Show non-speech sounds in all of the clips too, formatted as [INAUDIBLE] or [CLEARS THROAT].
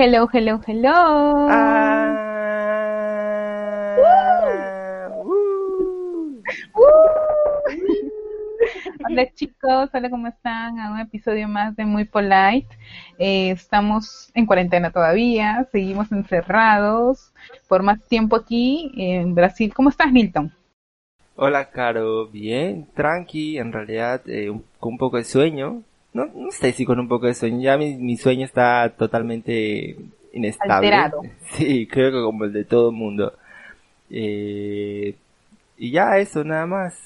Hello, hello, hello. Ah, uh. Hola chicos, hola, ¿cómo están? A un episodio más de Muy Polite. Eh, estamos en cuarentena todavía, seguimos encerrados por más tiempo aquí en Brasil. ¿Cómo estás, Milton? Hola, Caro. Bien, tranqui. En realidad, eh, un- con un poco de sueño. No, no sé si con un poco de sueño. Ya mi, mi sueño está totalmente inestable. Alterado. [LAUGHS] Sí, creo que como el de todo el mundo. Eh, y ya eso, nada más.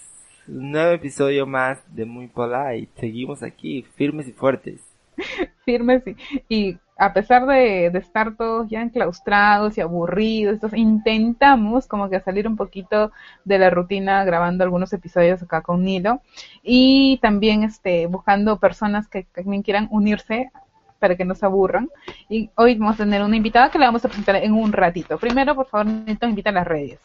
Un nuevo episodio más de Muy Polite. Seguimos aquí, firmes y fuertes. [LAUGHS] Firmes y, y a pesar de, de estar todos ya enclaustrados y aburridos, intentamos como que salir un poquito de la rutina grabando algunos episodios acá con Nilo y también este buscando personas que también quieran unirse para que no se aburran. Y hoy vamos a tener una invitada que la vamos a presentar en un ratito. Primero, por favor, Nilton, invita a las redes.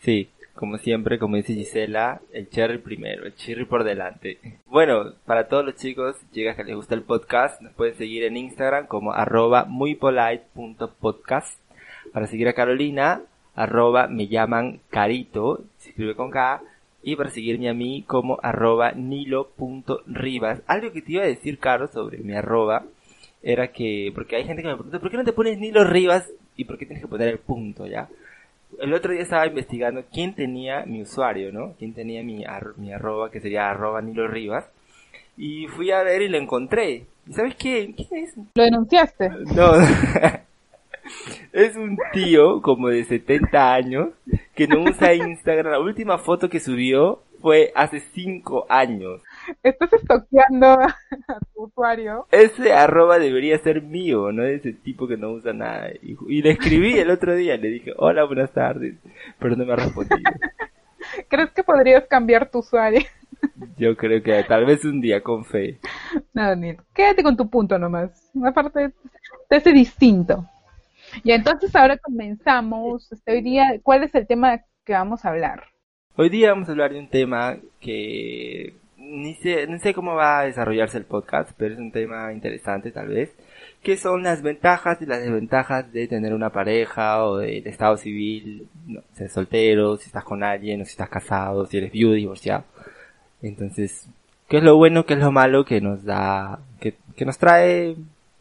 Sí, como siempre, como dice Gisela, el cherry primero, el cherry por delante. Bueno, para todos los chicos, chicas que les gusta el podcast, nos pueden seguir en Instagram como arroba muypolite.podcast. Para seguir a Carolina, arroba me llaman Carito, se escribe con K. Y para seguirme a mí como arroba nilo.rivas. Algo que te iba a decir, Caro, sobre mi arroba, era que, porque hay gente que me pregunta, ¿por qué no te pones Nilo Rivas? ¿Y por qué tienes que poner el punto, ya? El otro día estaba investigando quién tenía mi usuario, ¿no? Quién tenía mi, ar- mi arroba, que sería arroba Nilo Rivas. Y fui a ver y lo encontré. ¿Y sabes quién? ¿Quién es? ¿Lo denunciaste? No, [LAUGHS] es un tío como de 70 años que no usa Instagram. La última foto que subió fue hace 5 años. Estás estoqueando a tu usuario. Ese arroba debería ser mío, no de ese tipo que no usa nada. Y, y le escribí el otro día, le dije, hola, buenas tardes, pero no me ha respondido. [LAUGHS] ¿Crees que podrías cambiar tu usuario? [LAUGHS] Yo creo que tal vez un día con fe. No, Nil, quédate con tu punto nomás. Aparte, te hace distinto. Y entonces ahora comenzamos. Este, hoy día, ¿cuál es el tema que vamos a hablar? Hoy día vamos a hablar de un tema que ni sé, no sé cómo va a desarrollarse el podcast, pero es un tema interesante tal vez, que son las ventajas y las desventajas de tener una pareja o del estado civil, no, ser soltero, si estás con alguien o si estás casado, si eres viudo, divorciado. Entonces, ¿qué es lo bueno, qué es lo malo que nos da, que, que nos trae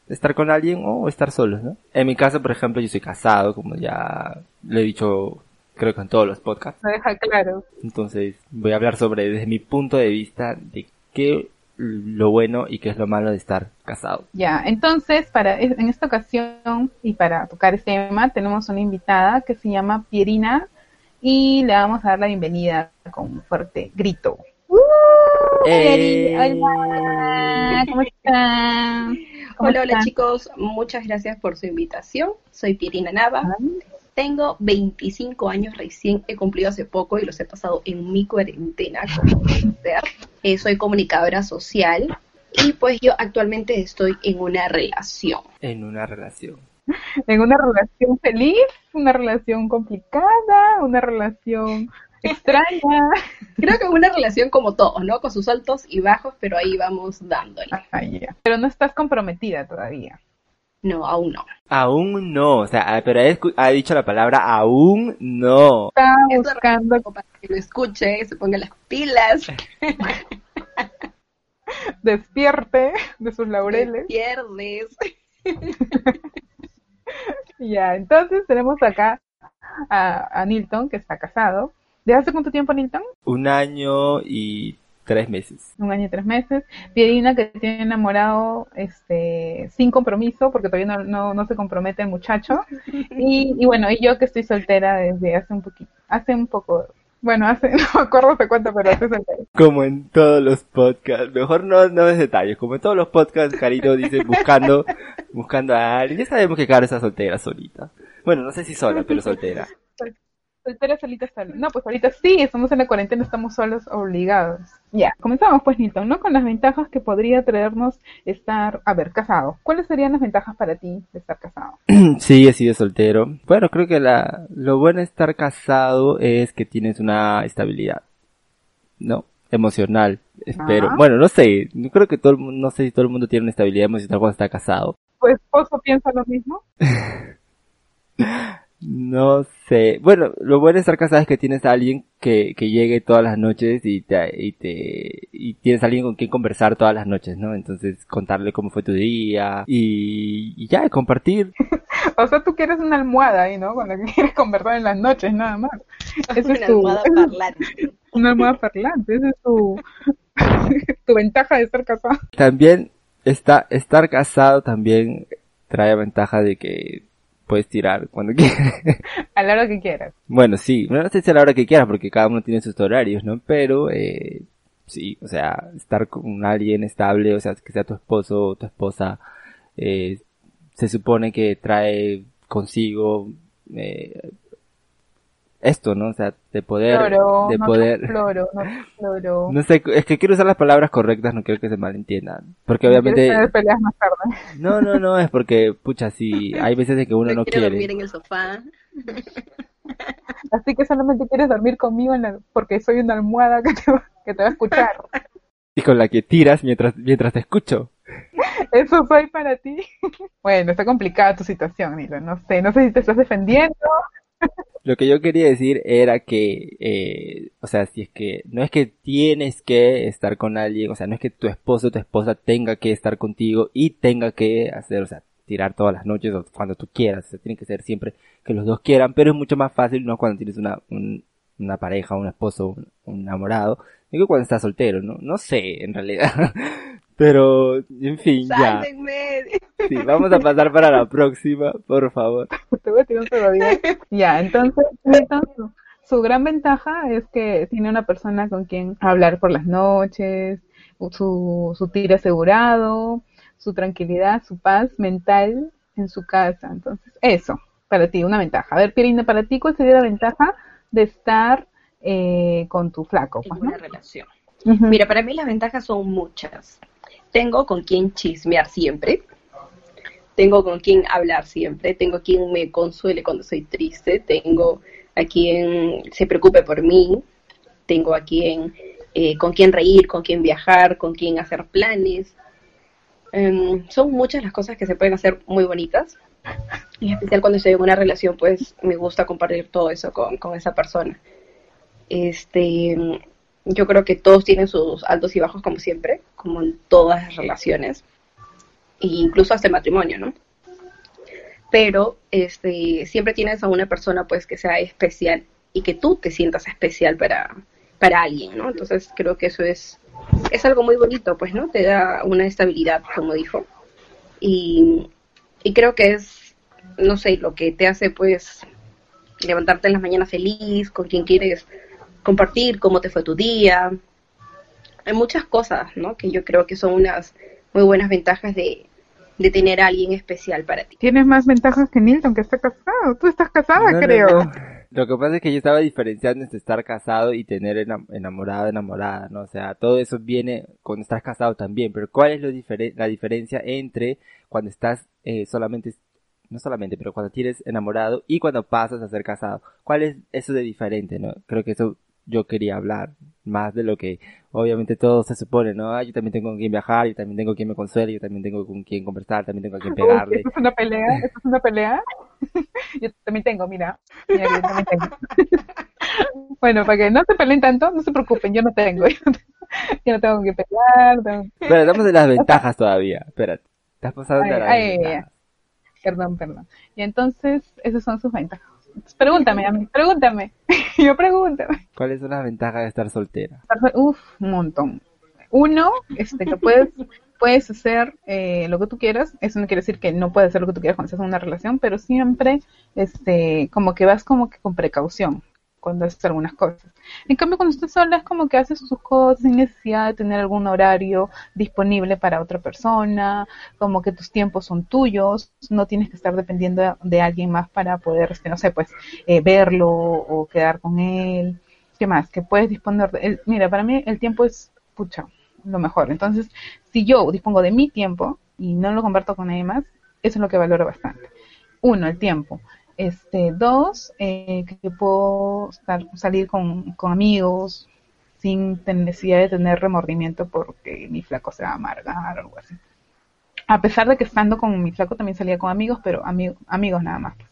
estar con alguien o estar solos, ¿no? En mi caso, por ejemplo, yo soy casado, como ya lo he dicho creo que en todos los podcasts. Me deja claro. Entonces voy a hablar sobre desde mi punto de vista de qué lo bueno y qué es lo malo de estar casado. Ya, entonces, para en esta ocasión y para tocar este tema, tenemos una invitada que se llama Pierina y le vamos a dar la bienvenida con un fuerte grito. ¡Eh! Pieri, hola, ¿cómo están? ¿Cómo Hola, hola chicos, muchas gracias por su invitación. Soy Pirina Nava, tengo 25 años recién, he cumplido hace poco y los he pasado en mi cuarentena como ser. Eh, soy comunicadora social y pues yo actualmente estoy en una relación. En una relación. en una relación feliz, una relación complicada, una relación extraña. [LAUGHS] Creo que una relación como todos, ¿no? Con sus altos y bajos, pero ahí vamos dándole. Ah, ya. Pero no estás comprometida todavía. No, aún no. Aún no, o sea, ah, pero ha, dicho la palabra aún no. Está buscando, Para que lo escuche, se ponga las pilas, [LAUGHS] despierte de sus laureles. pierdes. [LAUGHS] Ya, entonces tenemos acá a, a Nilton, que está casado. ¿Desde hace cuánto tiempo, Nilton? Un año y tres meses. Un año y tres meses. Pierina, que tiene enamorado este, sin compromiso, porque todavía no, no, no se compromete el muchacho. Y, y bueno, y yo que estoy soltera desde hace un poquito, hace un poco, bueno, hace, [LAUGHS] no me acuerdo hace cuánto, pero hace soltera. Como en todos los podcasts, mejor no, no des detalles, como en todos los podcasts, Carito dice buscando, buscando a alguien. Ya sabemos que Caro está soltera solita. Bueno, no sé si sola, pero soltera. Soltera, solita, sola. No, pues ahorita sí, estamos en la cuarentena, estamos solos, obligados. Ya, comenzamos pues, Nilton, ¿no? Con las ventajas que podría traernos estar, a ver, casado. ¿Cuáles serían las ventajas para ti de estar casado? [CLEARS THROAT] Sí, he sido soltero. Bueno, creo que la, lo bueno de estar casado es que tienes una estabilidad, ¿no? Emocional, espero. Ajá. Bueno, no sé, no creo que todo el mundo, no sé si todo el mundo tiene una estabilidad emocional cuando está casado. tu esposo piensa lo mismo? [LAUGHS] No sé. Bueno, lo bueno de estar casado es que tienes a alguien que, que llegue todas las noches y te, y te, y tienes a alguien con quien conversar todas las noches, ¿no? Entonces contarle cómo fue tu día y, y ya, compartir. [LAUGHS] o sea, tú quieres una almohada ahí, ¿no? Con la que quieres conversar en las noches, nada más. [LAUGHS] Esa una es tu, almohada [LAUGHS] parlante. Una almohada parlante, esa es tu, tu ventaja de estar casado. También está, estar casado también trae ventaja de que puedes tirar cuando [LAUGHS] quieras. A la hora que quieras. Bueno, sí, no sé si a la hora que quieras porque cada uno tiene sus horarios, ¿no? Pero, eh, sí, o sea, estar con alguien estable, o sea, que sea tu esposo o tu esposa, eh, se supone que trae consigo eh, esto, ¿no? O sea, de poder, de no poder, no, [LAUGHS] no sé, es que quiero usar las palabras correctas, no quiero que se malentiendan, porque obviamente, peleas más tarde. no, no, no, es porque, pucha, si hay [LAUGHS] veces de que uno no, quiere dormir en el sofá. [LAUGHS] Así que solamente quieres dormir conmigo porque soy una almohada que te, que te va a escuchar. Y con la que tiras mientras, mientras te escucho. Eso soy para ti. Bueno, está complicada tu situación, Nilo. No sé, no sé si te estás defendiendo lo que yo quería decir era que, eh, o sea, si es que no es que tienes que estar con alguien, o sea, no es que tu esposo o tu esposa tenga que estar contigo y tenga que hacer, o sea, tirar todas las noches o cuando tú quieras, o sea, tiene que ser siempre que los dos quieran, pero es mucho más fácil, ¿no? Cuando tienes una, una pareja, un esposo, un, enamorado, digo cuando estás soltero, ¿no? No sé, en realidad. [LAUGHS] Pero, en fin, ya. Sí, vamos a pasar para la próxima, por favor. [LAUGHS] Te voy a tirar Ya, entonces, entonces, su gran ventaja es que tiene una persona con quien hablar por las noches, su, su tiro asegurado, su tranquilidad, su paz mental en su casa. Entonces, eso, para ti, una ventaja. A ver, Pirina, para ti, ¿cuál sería la ventaja de estar eh, con tu flaco? En pues, una relación. Mira, para mí las ventajas son muchas tengo con quien chismear siempre, tengo con quien hablar siempre, tengo quien me consuele cuando soy triste, tengo a quien se preocupe por mí, tengo a quien eh, con quien reír, con quien viajar, con quien hacer planes. Em, son muchas las cosas que se pueden hacer muy bonitas. Y en especial cuando estoy en una relación, pues me gusta compartir todo eso con, con esa persona. Este, yo creo que todos tienen sus altos y bajos como siempre, como en todas las relaciones, e incluso hasta el matrimonio, ¿no? Pero este, siempre tienes a una persona pues que sea especial y que tú te sientas especial para, para alguien, ¿no? Entonces creo que eso es, es algo muy bonito, pues, ¿no? Te da una estabilidad, como dijo. Y, y creo que es, no sé, lo que te hace pues levantarte en las mañanas feliz, con quien quieres compartir cómo te fue tu día. Hay muchas cosas, ¿no? Que yo creo que son unas muy buenas ventajas de, tener a alguien especial para ti. Tienes más ventajas que Nilton, que está casado. Tú estás casada, creo. Lo que pasa es que yo estaba diferenciando entre estar casado y tener enamorada, enamorada, ¿no? O sea, todo eso viene cuando estás casado también, pero ¿cuál es lo la diferencia entre cuando estás eh, solamente, no solamente, pero cuando tienes enamorado y cuando pasas a ser casado? ¿Cuál es eso de diferente, no? Creo que eso yo quería hablar más de lo que obviamente todo se supone, ¿no? Ah, yo también tengo con quien viajar, yo también tengo quien me consuele, yo también tengo con quien conversar, también tengo con quien pegarle. ¿Esto es una pelea? ¿Esto es una pelea? [LAUGHS] yo también tengo, mira. mira yo también tengo. [LAUGHS] bueno, para que no se peleen tanto, no se preocupen, yo no tengo. [LAUGHS] yo no tengo que pelear. Tengo... Pero estamos de las ventajas todavía, espérate. Te has pasado de las ventajas. Perdón, perdón. Y entonces, esas son sus ventajas. Pregúntame a mí, pregúntame. [LAUGHS] Yo pregúntame. ¿Cuáles son las ventajas de estar soltera? Uf, un montón. Uno, este, que puedes, puedes hacer eh, lo que tú quieras. Eso no quiere decir que no puedes hacer lo que tú quieras cuando estás en una relación, pero siempre, este, como que vas como que con precaución cuando haces algunas cosas. En cambio, cuando estás sola es como que haces sus cosas sin necesidad de tener algún horario disponible para otra persona, como que tus tiempos son tuyos, no tienes que estar dependiendo de, alguien más para poder, este, no sé, pues, eh, verlo o quedar con él. ¿Qué más? Que puedes disponer de... mira, para mí el tiempo es, pucha, lo mejor. Entonces, si yo dispongo de mi tiempo y no lo comparto con nadie más, eso es lo que valoro bastante. Uno, el tiempo. Este, dos, eh, que puedo salir con, con amigos sin necesidad de tener remordimiento porque mi flaco se va a amargar o algo así. A pesar de que estando con mi flaco también salía con amigos, pero ami- amigos nada más, pues,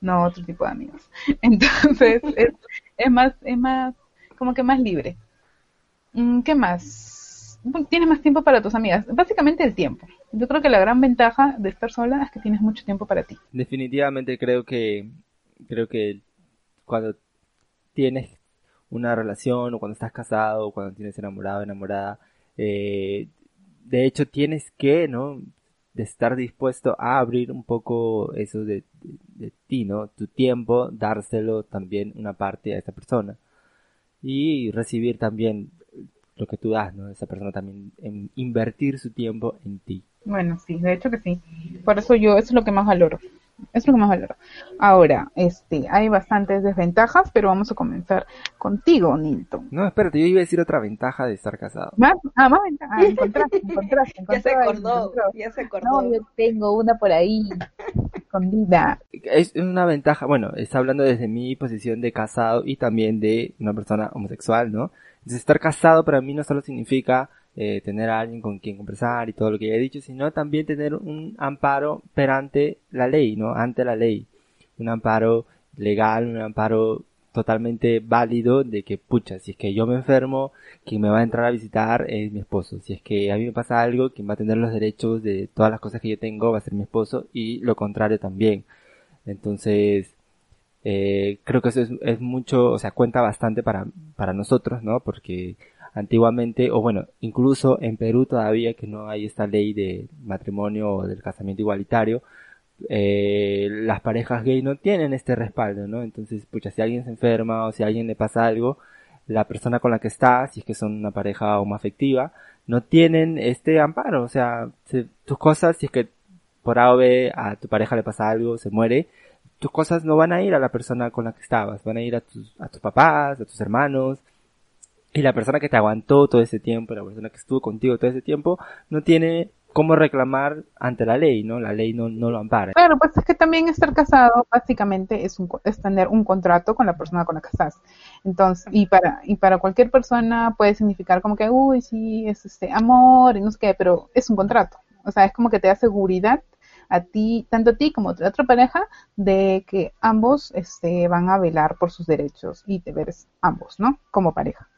no otro tipo de amigos. [LAUGHS] Entonces, [LAUGHS] es, es más, es más, como que más libre. Mm, ¿Qué más? Tienes más tiempo para tus amigas. Básicamente el tiempo. Yo creo que la gran ventaja de estar sola es que tienes mucho tiempo para ti. Definitivamente creo que creo que cuando tienes una relación o cuando estás casado o cuando tienes enamorado enamorada eh, de hecho tienes que no de estar dispuesto a abrir un poco eso de, de- de ti no tu tiempo dárselo también una parte a esa persona y recibir también lo que tú das no esa persona también en invertir su tiempo en ti Bueno, sí, de hecho que sí. Por eso yo, eso es lo que más valoro. Eso es lo que más valoro. Ahora, este, hay bastantes desventajas, pero vamos a comenzar contigo, Nilton. no espérate yo iba a decir otra ventaja de estar casado Más, ah, más ventaja. Ah, encontraste, [LAUGHS] encontraste, Ya se acordó, ya se acordó. No, yo tengo una por ahí, escondida. es una ventaja, bueno, está hablando desde mi posición de casado y también de una persona homosexual, ¿no? Entonces, estar casado para mí no solo significa eh, tener a alguien con quien conversar y todo lo que ya he dicho, sino también tener un amparo perante la ley, ¿no? Ante la ley. Un amparo legal, un amparo totalmente válido de que, pucha, si es que yo me enfermo, quien me va a entrar a visitar es mi esposo. Si es que a mí me pasa algo, quien va a tener los derechos de todas las cosas que yo tengo va a ser mi esposo y lo contrario también. Entonces, eh, creo que eso es, mucho, o sea, cuenta bastante para, para nosotros, ¿no? Porque antiguamente, o bueno, incluso en Perú todavía que no hay esta ley de matrimonio o del casamiento igualitario, eh, las parejas gay no tienen este respaldo, ¿no? Entonces, pucha, si alguien se enferma o si alguien le pasa algo, la persona con la que está, si es que son una pareja homoafectiva, no tienen este amparo, o sea, se- tus cosas, si es que por A o B a tu pareja le pasa algo, se muere, tus cosas no van a ir a la persona con la que estabas, van a ir a tus, a tus papás, a tus hermanos, y la persona que te aguantó todo ese tiempo, la persona que estuvo contigo todo ese tiempo, no tiene cómo reclamar ante la ley, ¿no? La ley no, no lo ampara. Claro, pues es que también estar casado básicamente es, un, es tener un contrato con la persona con la que estás. Entonces, y para, y para cualquier persona puede significar como que, uy, sí, es este amor y no sé qué, pero es un contrato. O sea, es como que te da seguridad a ti, tanto a ti como a tu otra pareja, de que ambos este, van a velar por sus derechos y deberes, ambos, ¿no? Como pareja.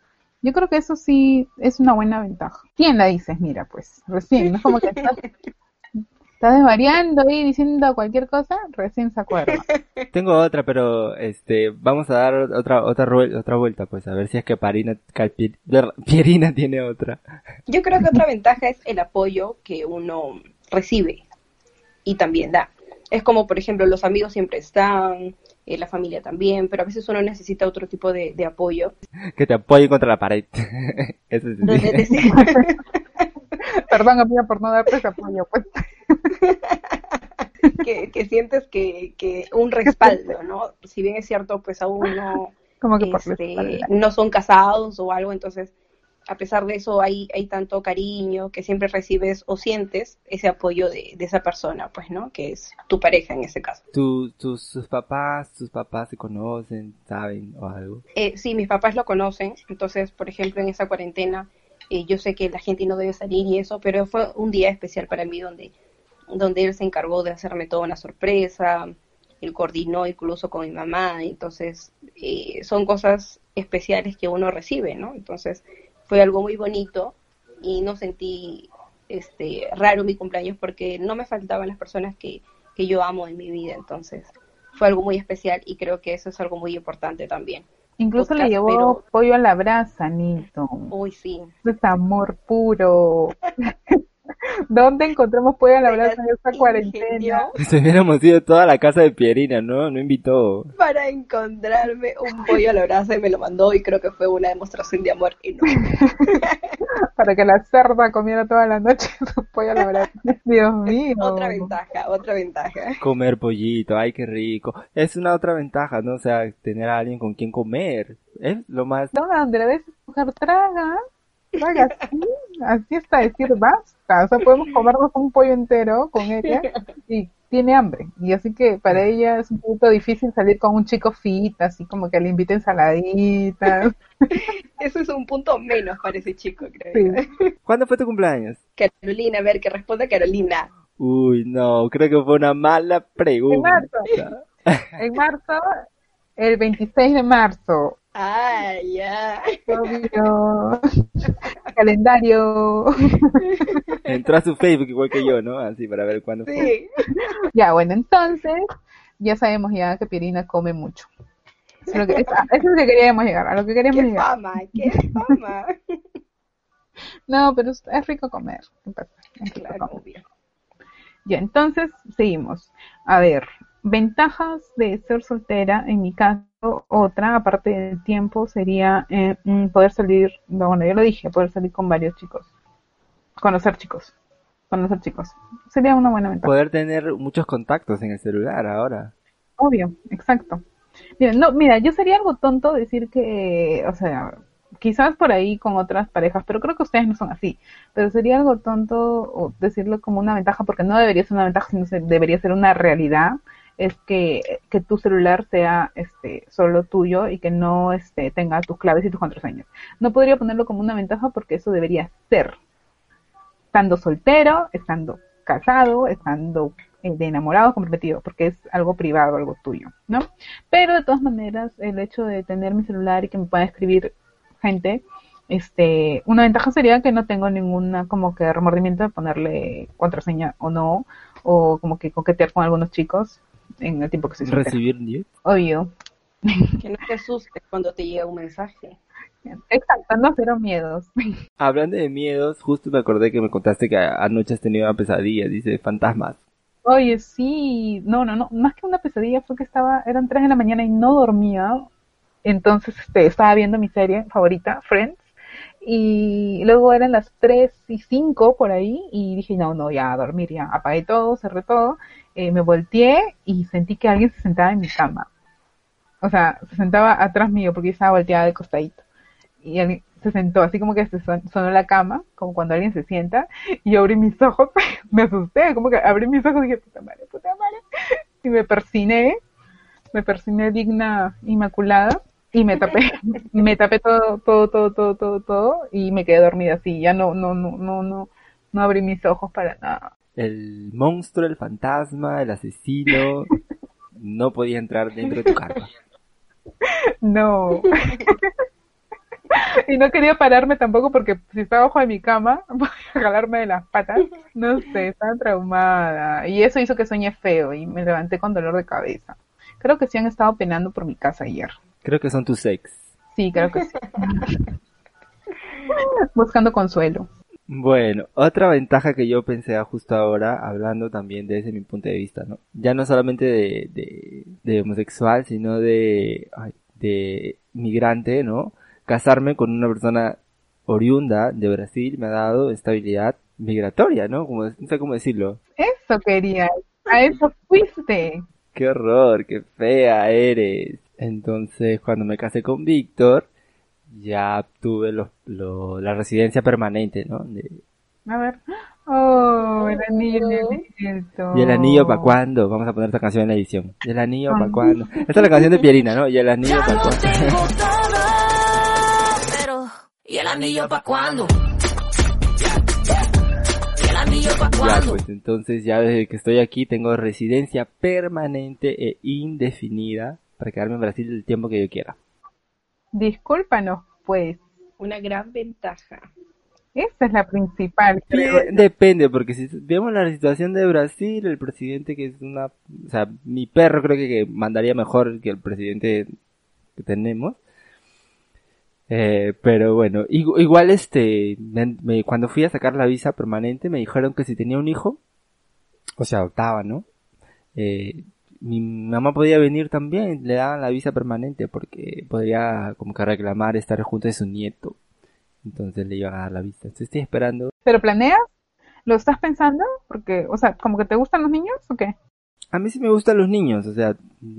Yo creo que eso sí es una buena ventaja. ¿Quién la dices? Mira, pues, recién, ¿no? Es como que estás, [LAUGHS] estás desvariando ahí diciendo cualquier cosa, recién se acuerda. [LAUGHS] Tengo otra, pero este, vamos a dar otra otra otra vuelta, pues a ver si es que Parina, Calpi- Pierina tiene otra. Yo creo que otra ventaja es el apoyo que uno recibe y también da. Es como, por ejemplo, los amigos siempre están, eh, la familia también, pero a veces uno necesita otro tipo de, de apoyo. Que te apoye contra la pared. [LAUGHS] Eso sí. [LAUGHS] Perdón, amiga, por no darte ese apoyo, pues. [LAUGHS] que, que sientes que, que un respaldo, ¿no? Si bien es cierto, pues aún no, Como que este, no son casados o algo, entonces a pesar de eso hay, hay tanto cariño que siempre recibes o sientes ese apoyo de, de esa persona, pues, ¿no? Que es tu pareja en ese caso. Tu- tus, papás, tus papás se conocen, saben o algo. Eh, sí, mis papás lo conocen, entonces, por ejemplo, en esa cuarentena, eh, yo sé que la gente no debe salir y eso, pero fue un día especial para mí donde, donde él se encargó de hacerme toda una sorpresa, él coordinó incluso con mi mamá, entonces eh, son cosas especiales que uno recibe, ¿no? Entonces fue algo muy bonito y no sentí este raro mi cumpleaños porque no me faltaban las personas que, que yo amo en mi vida, entonces fue algo muy especial y creo que eso es algo muy importante también. Incluso le llevó pero- pollo a la brasa, Nito. Uy, sí. Es amor puro. [LAUGHS] ¿Dónde encontramos pollo a la brasa en esta cuarentena? Se hubiéramos ido toda la casa de Pierina, ¿no? No invitó. Para encontrarme un pollo a la brasa y me lo mandó y creo que fue una demostración de amor enorme. [LAUGHS] Para que la cerda comiera toda la noche [LAUGHS] su pollo a la brasa. Dios [LAUGHS] mío. Otra ventaja, otra ventaja. Comer pollito, ay, qué rico. Es una otra ventaja, ¿no? O sea, tener a alguien con quien comer. Es lo más... No, donde la ves mujer traga. Traga, sí. así está decir basta. O sea, podemos comernos un pollo entero con ella y [LAUGHS] tiene hambre. Y así que para ella es un poquito difícil salir con un chico fit, así como que le invite ensaladitas. [LAUGHS] Eso es un punto menos para ese chico, creo. Sí. [LAUGHS] ¿Cuándo fue tu cumpleaños? Carolina, a ver, que responda Carolina. Uy, no, creo que fue una mala En pregunta. marzo. En marzo, el 26 de marzo. Ah, ya. Obvio. Calendario. Entró a su Facebook igual que yo, ¿no? Así para ver cuándo fue. Sí. Ya, bueno, entonces, ya sabemos ya que Pirina come mucho. Eso es lo que, eso es lo que queríamos llegar, a lo que queríamos Qué llegar. fama, qué fama. No, pero es, rico comer. ¿Qué pasa? Es rico Claro, comer. Ya, entonces, seguimos. A ver, ventajas de ser soltera, en mi caso, otra, aparte del tiempo, sería eh, mm, poder salir, bueno, yo lo dije, poder salir con varios chicos. Conocer chicos. Conocer chicos. Sería una buena ventaja. Poder tener muchos contactos en el celular ahora. Obvio, exacto. Mira, no, mira, yo sería algo tonto decir que, o sea, quizás por ahí con otras parejas, pero creo que ustedes no son así. Pero sería algo tonto decirlo como una ventaja, porque no debería ser una ventaja, sino debería ser una realidad, es que, que tu celular sea este solo tuyo y que no este tenga tus claves y tus contraseñas. No podría ponerlo como una ventaja porque eso debería ser. Estando soltero, estando casado, estando eh, de enamorado, comprometido, porque es algo privado, algo tuyo, ¿no? Pero de todas maneras, el hecho de tener mi celular y que me pueda escribir gente, este, una ventaja sería que no tengo ninguna como que remordimiento de ponerle contraseña o no, o como que coquetear con algunos chicos en el tiempo que estoy soltera. Recibir nudes. Obvio. Que no te asustes cuando te llega un mensaje. Exacto, no cero miedos. Hablando de miedos, justo me acordé que me contaste que a- anoche has tenido una pesadilla, dice fantasmas. Oye, sí, no, no, no, más que una pesadilla fue que estaba, eran 3 de la mañana y no dormía, entonces este, estaba viendo mi serie favorita, Friends, y luego eran las 3 y 5 por ahí, y dije, no, no, ya a dormir, ya, apagué todo, cerré todo, eh, me volteé y sentí que alguien se sentaba en mi cama. O sea, se sentaba atrás mío porque yo estaba volteada de costadito. Y alguien se sentó, así como que se son- sonó la cama, como cuando alguien se sienta, y yo abrí mis ojos, [LAUGHS] me asusté, como que abrí mis ojos y dije, puta madre, puta madre, y me persiné, me persiné digna, inmaculada, y me tapé, [LAUGHS] me tapé todo, todo, todo, todo, todo, todo, y me quedé dormida así, ya no, no, no, no, no, no abrí mis ojos para nada. El monstruo, el fantasma, el asesino, no podía entrar dentro de tu carpa. No. Y no quería pararme tampoco porque si estaba abajo de mi cama, [LAUGHS] voy a jalarme de las patas. No sé, estaba traumada. Y eso hizo que soñé feo y me levanté con dolor de cabeza. Creo que sí han estado penando por mi casa ayer. Creo que son tus ex. Sí, creo que sí. [LAUGHS] Buscando consuelo. Bueno, otra ventaja que yo pensé justo ahora, hablando también desde mi punto de vista, ¿no? Ya no solamente de, de, de homosexual, sino de, ay, de migrante, ¿no? Casarme con una persona oriunda de Brasil me ha dado estabilidad migratoria, ¿no? Como, no sé cómo decirlo. Eso quería. A eso fuiste. Qué horror, qué fea eres. Entonces, cuando me casé con Víctor, ya tuve los, lo- la residencia permanente, ¿no? De- A ver. Oh, el anillo. ¿Y el anillo para cuándo? Vamos a poner esta canción en la edición. ¿Y el anillo para cuándo? Esta es la canción de Pierina, ¿no? ¿Y el anillo Ya para lo cuándo? tengo [LAUGHS] todo, pero ¿y el anillo pa' cuándo? ¿Y el anillo pa' Ya, pues entonces ya desde que estoy aquí tengo residencia permanente e indefinida para quedarme en Brasil el tiempo que yo quiera. Discúlpanos, pues. Una gran ventaja. Esa es la principal, creo. Depende, porque si vemos la situación de Brasil, el presidente que es una... O sea, mi perro creo que, que mandaría mejor que el presidente que tenemos. Eh, pero bueno, igu- igual este, me- me- cuando fui a sacar la visa permanente me dijeron que si tenía un hijo, o sea, adoptaba, ¿no? Eh, mi mamá podía venir también, le daban la visa permanente porque podría como que reclamar estar junto de su nieto. Entonces le iban a dar la visa. Entonces estoy esperando ¿Pero planeas? ¿Lo estás pensando? Porque, o sea, ¿como que te gustan los niños o qué? A mí sí me gustan los niños, o sea,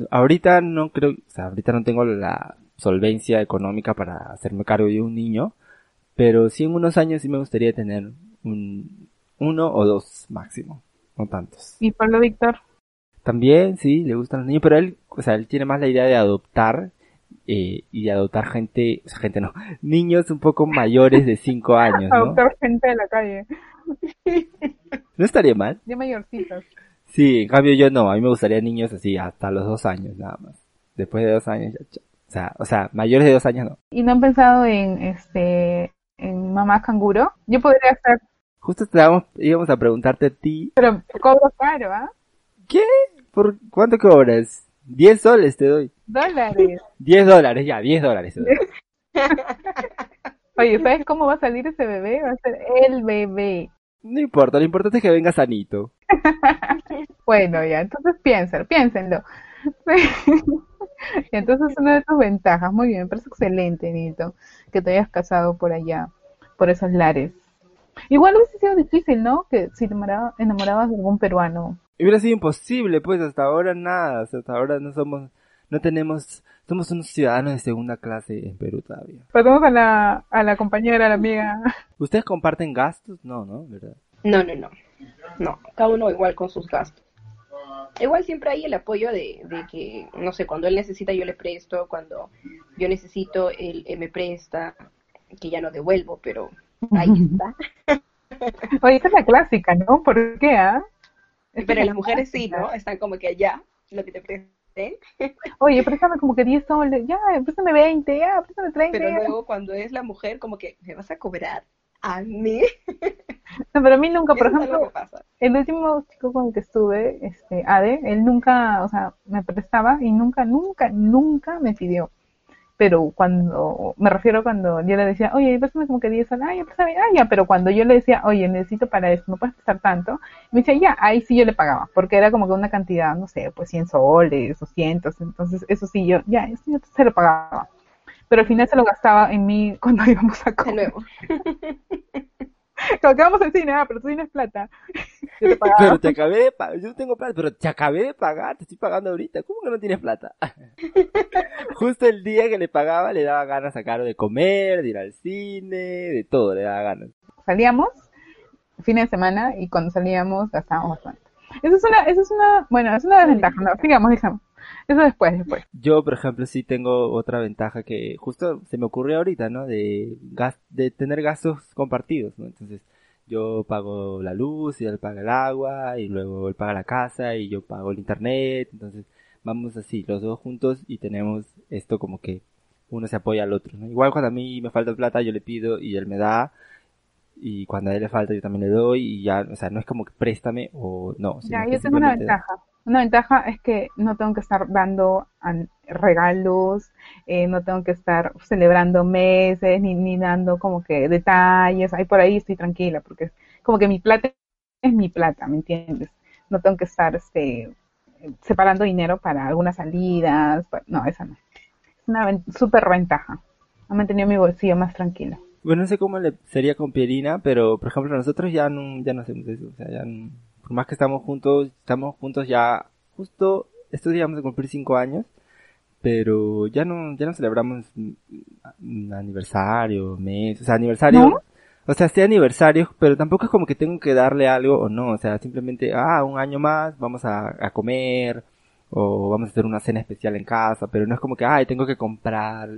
ahorita no creo, o sea, ahorita no tengo la solvencia económica para hacerme cargo de un niño, Pero sí en unos años sí me gustaría tener un, uno o dos máximo, no tantos. ¿Y Pablo Víctor? También, sí, le gustan los niños, pero él, o sea, él tiene más la idea de adoptar eh, y de adoptar gente, o sea, gente no, [LAUGHS] niños un poco mayores de 5 años, ¿no? Adoptar gente de la calle. [LAUGHS] No estaría mal. Ya mayorcitos. Sí, en cambio yo no, a mí me gustaría niños así hasta los dos años nada más. Después de dos años ya, cha- o sea, o sea, mayores de dos años no. ¿Y no han pensado en, este, en mamá canguro? Yo podría ser, Justo estábamos, íbamos a preguntarte a ti, pero cobro caro, ¿ah? ¿Qué? ¿Por cuánto cobras? 10 soles te doy. Dólares. 10 dólares, ya, 10 dólares. te doy. [LAUGHS] Oye, ¿sabes cómo va a salir ese bebé? Va a ser el bebé. No importa, lo importante es que venga sanito. [LAUGHS] Bueno, ya, entonces piénsenlo, piénsenlo. [LAUGHS] Y entonces es una de tus ventajas. Muy bien, me parece excelente, Nito, que te hayas casado por allá, por esos lares. Igual hubiese sido difícil, ¿no? Que si te enamoraba- enamorabas de algún peruano. Y hubiera sido imposible, pues hasta ahora nada, o sea, hasta ahora no somos, no tenemos, somos unos ciudadanos de segunda clase en Perú todavía. Pasamos a la, a la compañera, a la amiga. ¿Ustedes comparten gastos? No, ¿no? ¿Verdad? No, no, no. No, cada uno igual con sus gastos. Igual siempre hay el apoyo de, de que, no sé, cuando él necesita yo le presto, cuando yo necesito él, él me presta, que ya no devuelvo, pero ahí [LAUGHS] está. Oye, esa es la clásica, ¿no? ¿Por qué, ah? Pero [LAUGHS] las la mujeres sí. ¿no? Están como que allá, lo que te presté. [LAUGHS] Oye, préstame como que 10 soles, ya, préstame 20, ya, préstame 30. Pero ya. luego cuando es la mujer, como que, ¿me vas a cobrar a mí? No, pero a mí nunca, [LAUGHS] por ejemplo, el último chico con el que estuve, este, Ade, él nunca, o sea, me prestaba y nunca, nunca, nunca me pidió. Pero cuando, me refiero cuando yo le decía, oye, préstame como que 10 soles, ay, ya, préstame, ah, ya, pero cuando yo le decía, oye, necesito para esto, ¿me puedes prestar tanto? Me decía, ya, ahí sí yo le pagaba, porque era como que una cantidad, no sé, pues 100 soles, 200, entonces eso sí yo, ya, eso yo se lo pagaba. Pero al final se lo gastaba en mí cuando [LAUGHS] íbamos a De comer. nuevo. [LAUGHS] [LAUGHS] Cuando vamos al cine, ah, pero tú tienes plata. [LAUGHS] Yo te pagaba. Pero te acabé de pagar, yo no tengo plata, pero te acabé de pagar, te estoy pagando ahorita, ¿cómo que no tienes plata? [LAUGHS] Justo el día que le pagaba le daba ganas a Caro de comer, de ir al cine, de todo, le daba ganas. salíamos fines de semana y cuando salíamos gastábamos bastante. Eso es una, eso es una, bueno, es una desventaja, no, sigamos, digamos. Eso después, después. Yo, por ejemplo, sí tengo otra ventaja que justo se me ocurrió ahorita, ¿no? De, gas de tener gastos compartidos, ¿no? Entonces, yo pago la luz y él paga el agua y luego él paga la casa y yo pago el internet. Entonces, vamos así, los dos juntos y tenemos esto como que uno se apoya al otro, ¿no? Igual cuando a mí me falta plata, yo le pido y él me da. Y cuando a él le falta, yo también le doy y ya, o sea, no es como que préstame o no. Ya, yo tengo una ventaja. Una ventaja es que no tengo que estar dando an- regalos, eh, no tengo que estar celebrando meses, ni, ni dando como que detalles. Ahí por ahí estoy tranquila, porque como que mi plata es mi plata, ¿me entiendes? No tengo que estar este, separando dinero para algunas salidas. No, esa no. Es una súper ventaja. Ha mantenido mi bolsillo más tranquilo. Bueno, no sé cómo le sería con Pierina, pero por ejemplo nosotros ya no, ya no hacemos eso, o sea, ya no- por más que estamos juntos, estamos juntos ya justo estos días vamos a cumplir cinco años, pero ya no, ya no celebramos mm, aniversario, mes, o sea, aniversario, ¿No? o sea, sí aniversario, pero tampoco es como que tengo que darle algo o no, o sea, simplemente, ah, un año más, vamos a, a comer, o vamos a hacer una cena especial en casa, pero no es como que, ay, tengo que comprar,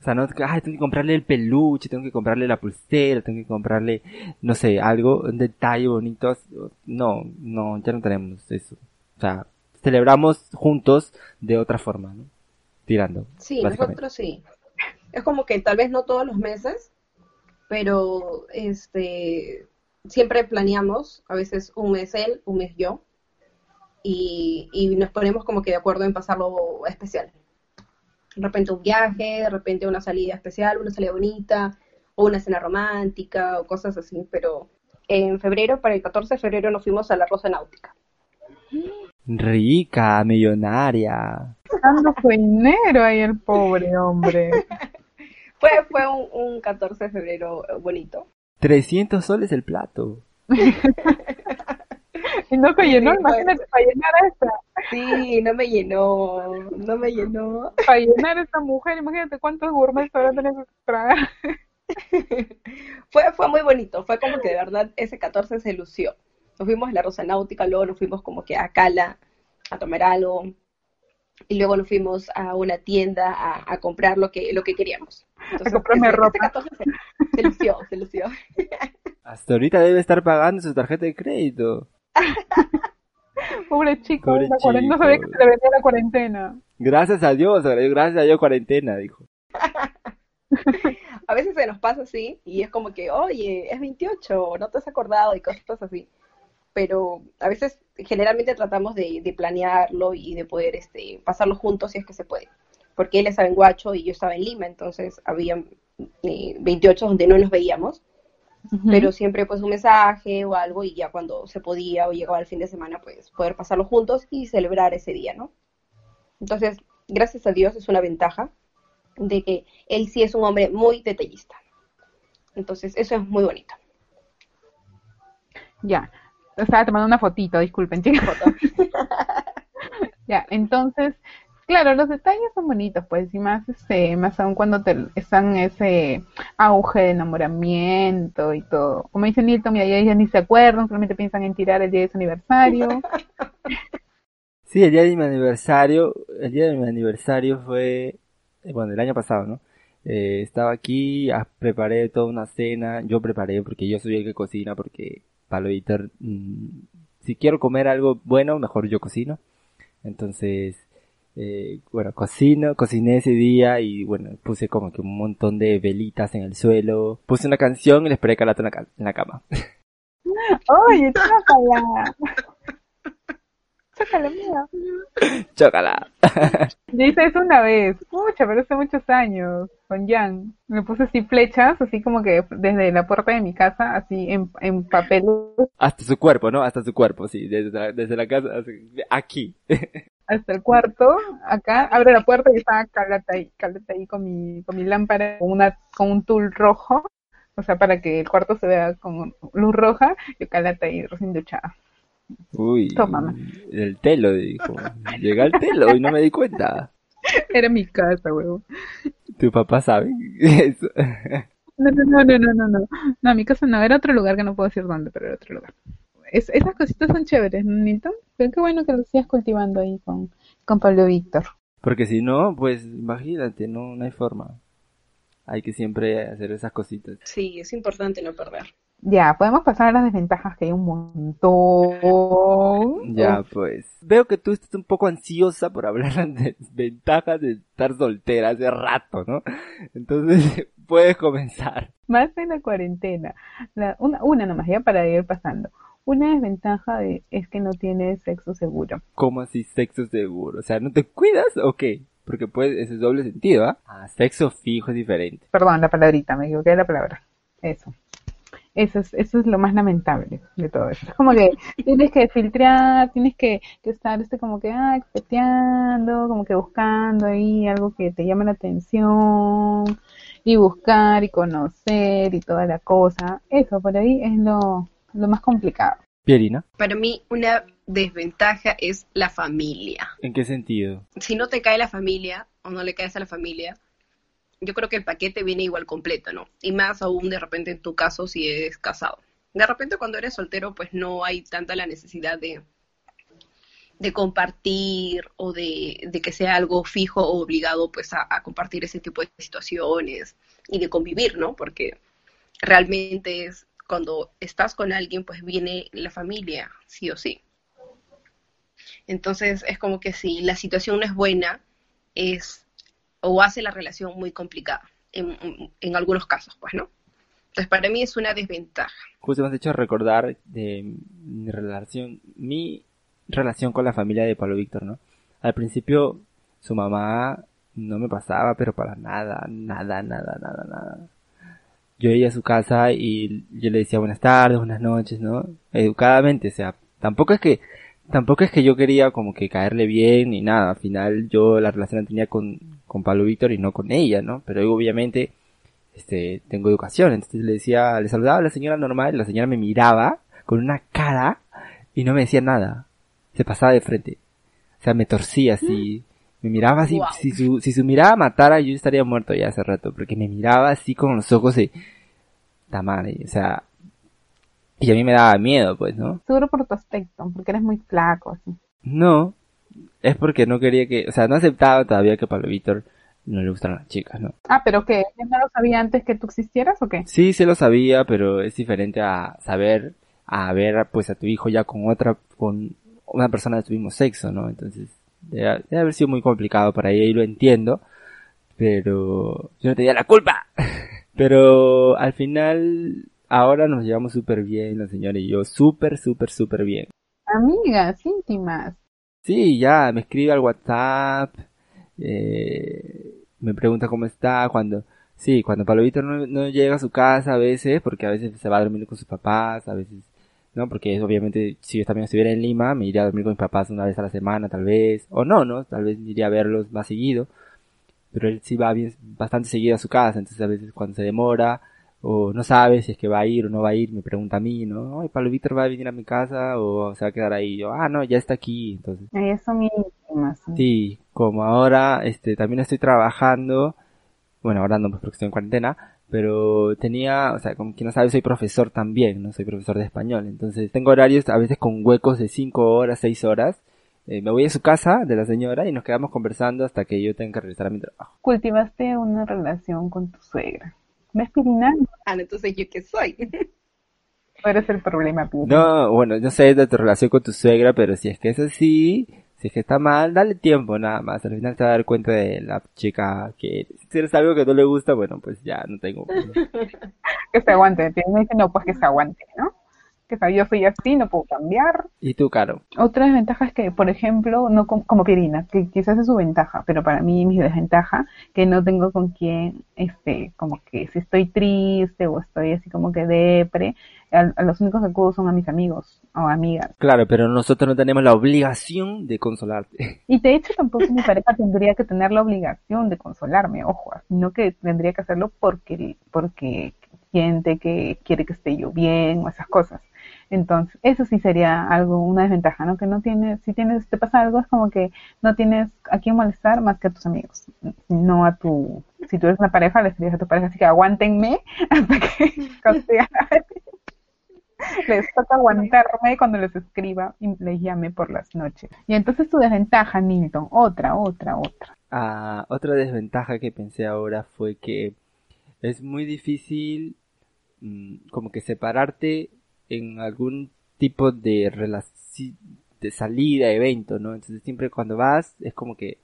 o sea, no es que, ay, tengo que comprarle el peluche, tengo que comprarle la pulsera, tengo que comprarle, no sé, algo, un detalle bonito. No, no, ya no tenemos eso. O sea, celebramos juntos de otra forma, ¿no? Tirando. Sí, nosotros sí. Es como que tal vez no todos los meses, pero este siempre planeamos, a veces un mes él, un mes yo, y, y nos ponemos como que de acuerdo en pasarlo especial. De repente un viaje, de repente una salida especial, una salida bonita, o una cena romántica, o cosas así, pero en febrero, para el 14 de febrero, nos fuimos a la Rosa Náutica. Rica, millonaria. Dando su dinero ahí el pobre hombre. [LAUGHS] Fue, fue un, un 14 de febrero bonito. 300 soles el plato. [LAUGHS] Y no se llenó, Sí, imagínate, para llenar a esta, Sí, no me llenó, no me llenó. para llenar a esta mujer, imagínate cuántos gourmets habrá tenido que tragar. [LAUGHS] fue, fue muy bonito, fue como que de verdad ese 14 se lució. Nos fuimos a la Rosa Náutica, luego nos fuimos como que a Cala a tomar algo, y luego nos fuimos a una tienda a, a comprar lo que, lo que queríamos. a comprarme ese, ropa. ese 14 se, se lució, se lució. [LAUGHS] Hasta ahorita debe estar pagando su tarjeta de crédito. [LAUGHS] Pobre chico, Pobre la no sabía que chico. se le venía la cuarentena. Gracias a Dios, gracias a Dios cuarentena, dijo. [LAUGHS] A veces se nos pasa así y es como que, oye, es 28, no te has acordado y cosas así. Pero a veces, generalmente tratamos de, de planearlo y de poder este, pasarlo juntos si es que se puede. Porque él estaba en Guacho y yo estaba en Lima, entonces había eh, 28 donde no nos veíamos, pero siempre pues un mensaje o algo y ya cuando se podía o llegaba el fin de semana, pues poder pasarlo juntos y celebrar ese día, ¿no? Entonces, gracias a Dios es una ventaja de que él sí es un hombre muy detallista. Entonces, eso es muy bonito. Ya, estaba tomando una fotito, disculpen, chicos. [LAUGHS] ya, entonces, claro, los detalles son bonitos, pues, y más, este, más aún cuando te, están ese auge de enamoramiento y todo. Como dice Nilton, mira, ya ni se acuerdan, solamente piensan en tirar el día de su aniversario. [LAUGHS] Sí, el día de mi aniversario, el día de mi aniversario fue, eh, bueno, el año pasado, ¿no? Eh, estaba aquí, ah, preparé toda una cena, yo preparé porque yo soy el que cocina, porque Palo Víctor, mm, si quiero comer algo bueno, mejor yo cocino. Entonces, eh, bueno, cocino, cociné ese día y bueno, puse como que un montón de velitas en el suelo, puse una canción y le esperé calato en la, en la cama. [LAUGHS] Oye, chócala. [LAUGHS] Chócala, mía. Chócala. [LAUGHS] Yo hice eso una vez, mucha, pero hace muchos años, con Jan. Me puse así flechas, así como que desde la puerta de mi casa, así en, en papel. Hasta su cuerpo, ¿no? Hasta su cuerpo, sí, desde la, desde la casa, así, aquí. Hasta el cuarto, acá, abre la puerta y estaba Calata ahí, Calata ahí con mi, con mi lámpara, con una, con un tul rojo, o sea, para que el cuarto se vea con luz roja, yo Calata ahí recién duchada. Uy, Tómame. el telo, dijo. Llega el telo y no me di cuenta. Era mi casa, huevo. Tu papá sabe eso. [LAUGHS] No, no, no, no, no, no, no. No, mi casa no, era otro lugar que no puedo decir dónde, pero era otro lugar. Es, esas cositas son chéveres, ¿no, Nilton? Pero qué bueno que lo sigas cultivando ahí con, con Pablo Víctor. Porque si no, pues imagínate, no, no hay forma. Hay que siempre hacer esas cositas. Sí, es importante no perder. Ya, podemos pasar a las desventajas, que hay un montón. Ya, pues. Veo que tú estás un poco ansiosa por hablar de ventajas de estar soltera hace rato, ¿no? Entonces, [LAUGHS] puedes comenzar. Más en la cuarentena. La, una, una nomás, ya para ir pasando. Una desventaja de, es que no tienes sexo seguro. ¿Cómo así sexo seguro? O sea, ¿no te cuidas o qué? Porque pues, ese es doble sentido, ¿ah? Ah, sexo fijo es diferente. Perdón, la palabrita, me equivoqué de la palabra. Eso. Eso es, eso es lo más lamentable de todo eso. Es como que tienes que filtrar, tienes que, que estar este como que, ah, expeteando, como que buscando ahí algo que te llame la atención, y buscar y conocer y toda la cosa. Eso por ahí es lo, lo más complicado. Pierina, Para mí, una desventaja es la familia. ¿en qué sentido? Si no te cae la familia o no le caes a la familia, yo creo que el paquete viene igual completo, ¿no? Y más aún de repente en tu caso si eres casado. De repente cuando eres soltero, pues no hay tanta la necesidad de, de compartir o de, de que sea algo fijo o obligado pues a, a compartir ese tipo de situaciones y de convivir, ¿no? Porque realmente es cuando estás con alguien, pues viene la familia, sí o sí. Entonces es como que si la situación no es buena, es o hace la relación muy complicada, en, en algunos casos, pues, ¿no? Entonces para mí es una desventaja. Justo me has hecho recordar de mi relación, mi relación con la familia de Pablo Víctor, ¿no? Al principio su mamá no me pasaba, pero para nada, nada, nada, nada, nada. Yo iba a su casa y yo le decía buenas tardes, buenas noches, ¿no? Educadamente, o sea, tampoco es que, tampoco es que yo quería como que caerle bien ni nada. Al final yo la relación la tenía con, con Pablo Víctor y no con ella, ¿no? Pero obviamente, este, tengo educación. Entonces le decía, le saludaba a la señora normal, la señora me miraba con una cara y no me decía nada. Se pasaba de frente. O sea, me torcía así, Me miraba así, Wow. si su, si su mirada matara, yo estaría muerto ya hace rato, porque me miraba así con los ojos de, la madre, o sea, y a mí me daba miedo, pues, ¿no? Seguro por tu aspecto, porque eres muy flaco, así. No, es porque no quería que, o sea, no aceptaba todavía que a Pablo Víctor no le gustan las chicas, ¿no? Ah, pero que ¿Ya no lo sabía antes que tú existieras o qué? Sí, se lo sabía, pero es diferente a saber, a ver, pues, a tu hijo ya con otra, con una persona de tu mismo sexo, ¿no? Entonces, debe, debe haber sido muy complicado para ella y lo entiendo, pero yo no tenía la culpa. [LAUGHS] pero al final, ahora nos llevamos súper bien, la señora y yo, súper, súper, súper bien. Amigas íntimas. Sí, ya, me escribe al WhatsApp, eh, me pregunta cómo está, cuando, sí, cuando Pablo Víctor no, no llega a su casa a veces, porque a veces se va a dormir con sus papás, a veces, ¿no? Porque obviamente, si yo también estuviera en Lima, me iría a dormir con mis papás una vez a la semana, tal vez, o no, ¿no? Tal vez iría a verlos más seguido, pero él sí va bien, bastante seguido a su casa, entonces a veces cuando se demora, o no sabe si es que va a ir o no va a ir, me pregunta a mí, ¿no? Ay, Pablo Víctor va a venir a mi casa o se va a quedar ahí. Yo, ah, no, ya está aquí, entonces. Ellas son íntimas. sí. Sí, como ahora, este, también estoy trabajando, bueno, ahora no, porque estoy en cuarentena, pero tenía, o sea, como quien no sabe, soy profesor también, ¿no? Soy profesor de español, entonces tengo horarios a veces con huecos de 5 horas, 6 horas. Eh, me voy a su casa de la señora y nos quedamos conversando hasta que yo tenga que regresar a mi trabajo. Cultivaste una relación con tu suegra. ¿Ves, Pirina? Ah, no, entonces yo qué soy. Eres el problema, Pirina. No, bueno, no sé de tu relación con tu suegra, pero si es que es así, si es que está mal, dale tiempo nada más. Al final te vas a dar cuenta de la chica que. Si eres algo que no le gusta, bueno, pues ya no tengo. [LAUGHS] Que se aguante. No, pues que se aguante, ¿no? Que sa- yo soy así, no puedo cambiar. ¿Y tú, Caro? Otra desventaja es que, por ejemplo, no com- como Pirina, que quizás es su ventaja, pero para mí mi desventaja, que no tengo con quien, este, como que si estoy triste o estoy así como que depre, a, a los únicos que acudo son a mis amigos o amigas. Claro, pero nosotros no tenemos la obligación de consolarte. Y de hecho tampoco mi pareja tendría que tener la obligación de consolarme, ojo, sino que tendría que hacerlo porque, porque siente que quiere que esté yo bien o esas cosas. Entonces, eso sí sería algo, una desventaja, ¿no? Que no tienes, si tienes, te pasa algo, es como que no tienes a quién molestar más que a tus amigos, no a tu, si tú eres una pareja, les dirías a tu pareja, así que aguántenme [LAUGHS] hasta que, [LAUGHS] [LAUGHS] les toca aguantarme cuando les escriba y les llame por las noches. Y entonces tu desventaja, Nilton, otra, otra, otra. Ah, otra desventaja que pensé ahora fue que es muy difícil mm, como que separarte en algún tipo de relación de salida, evento, ¿no? Entonces siempre cuando vas es como que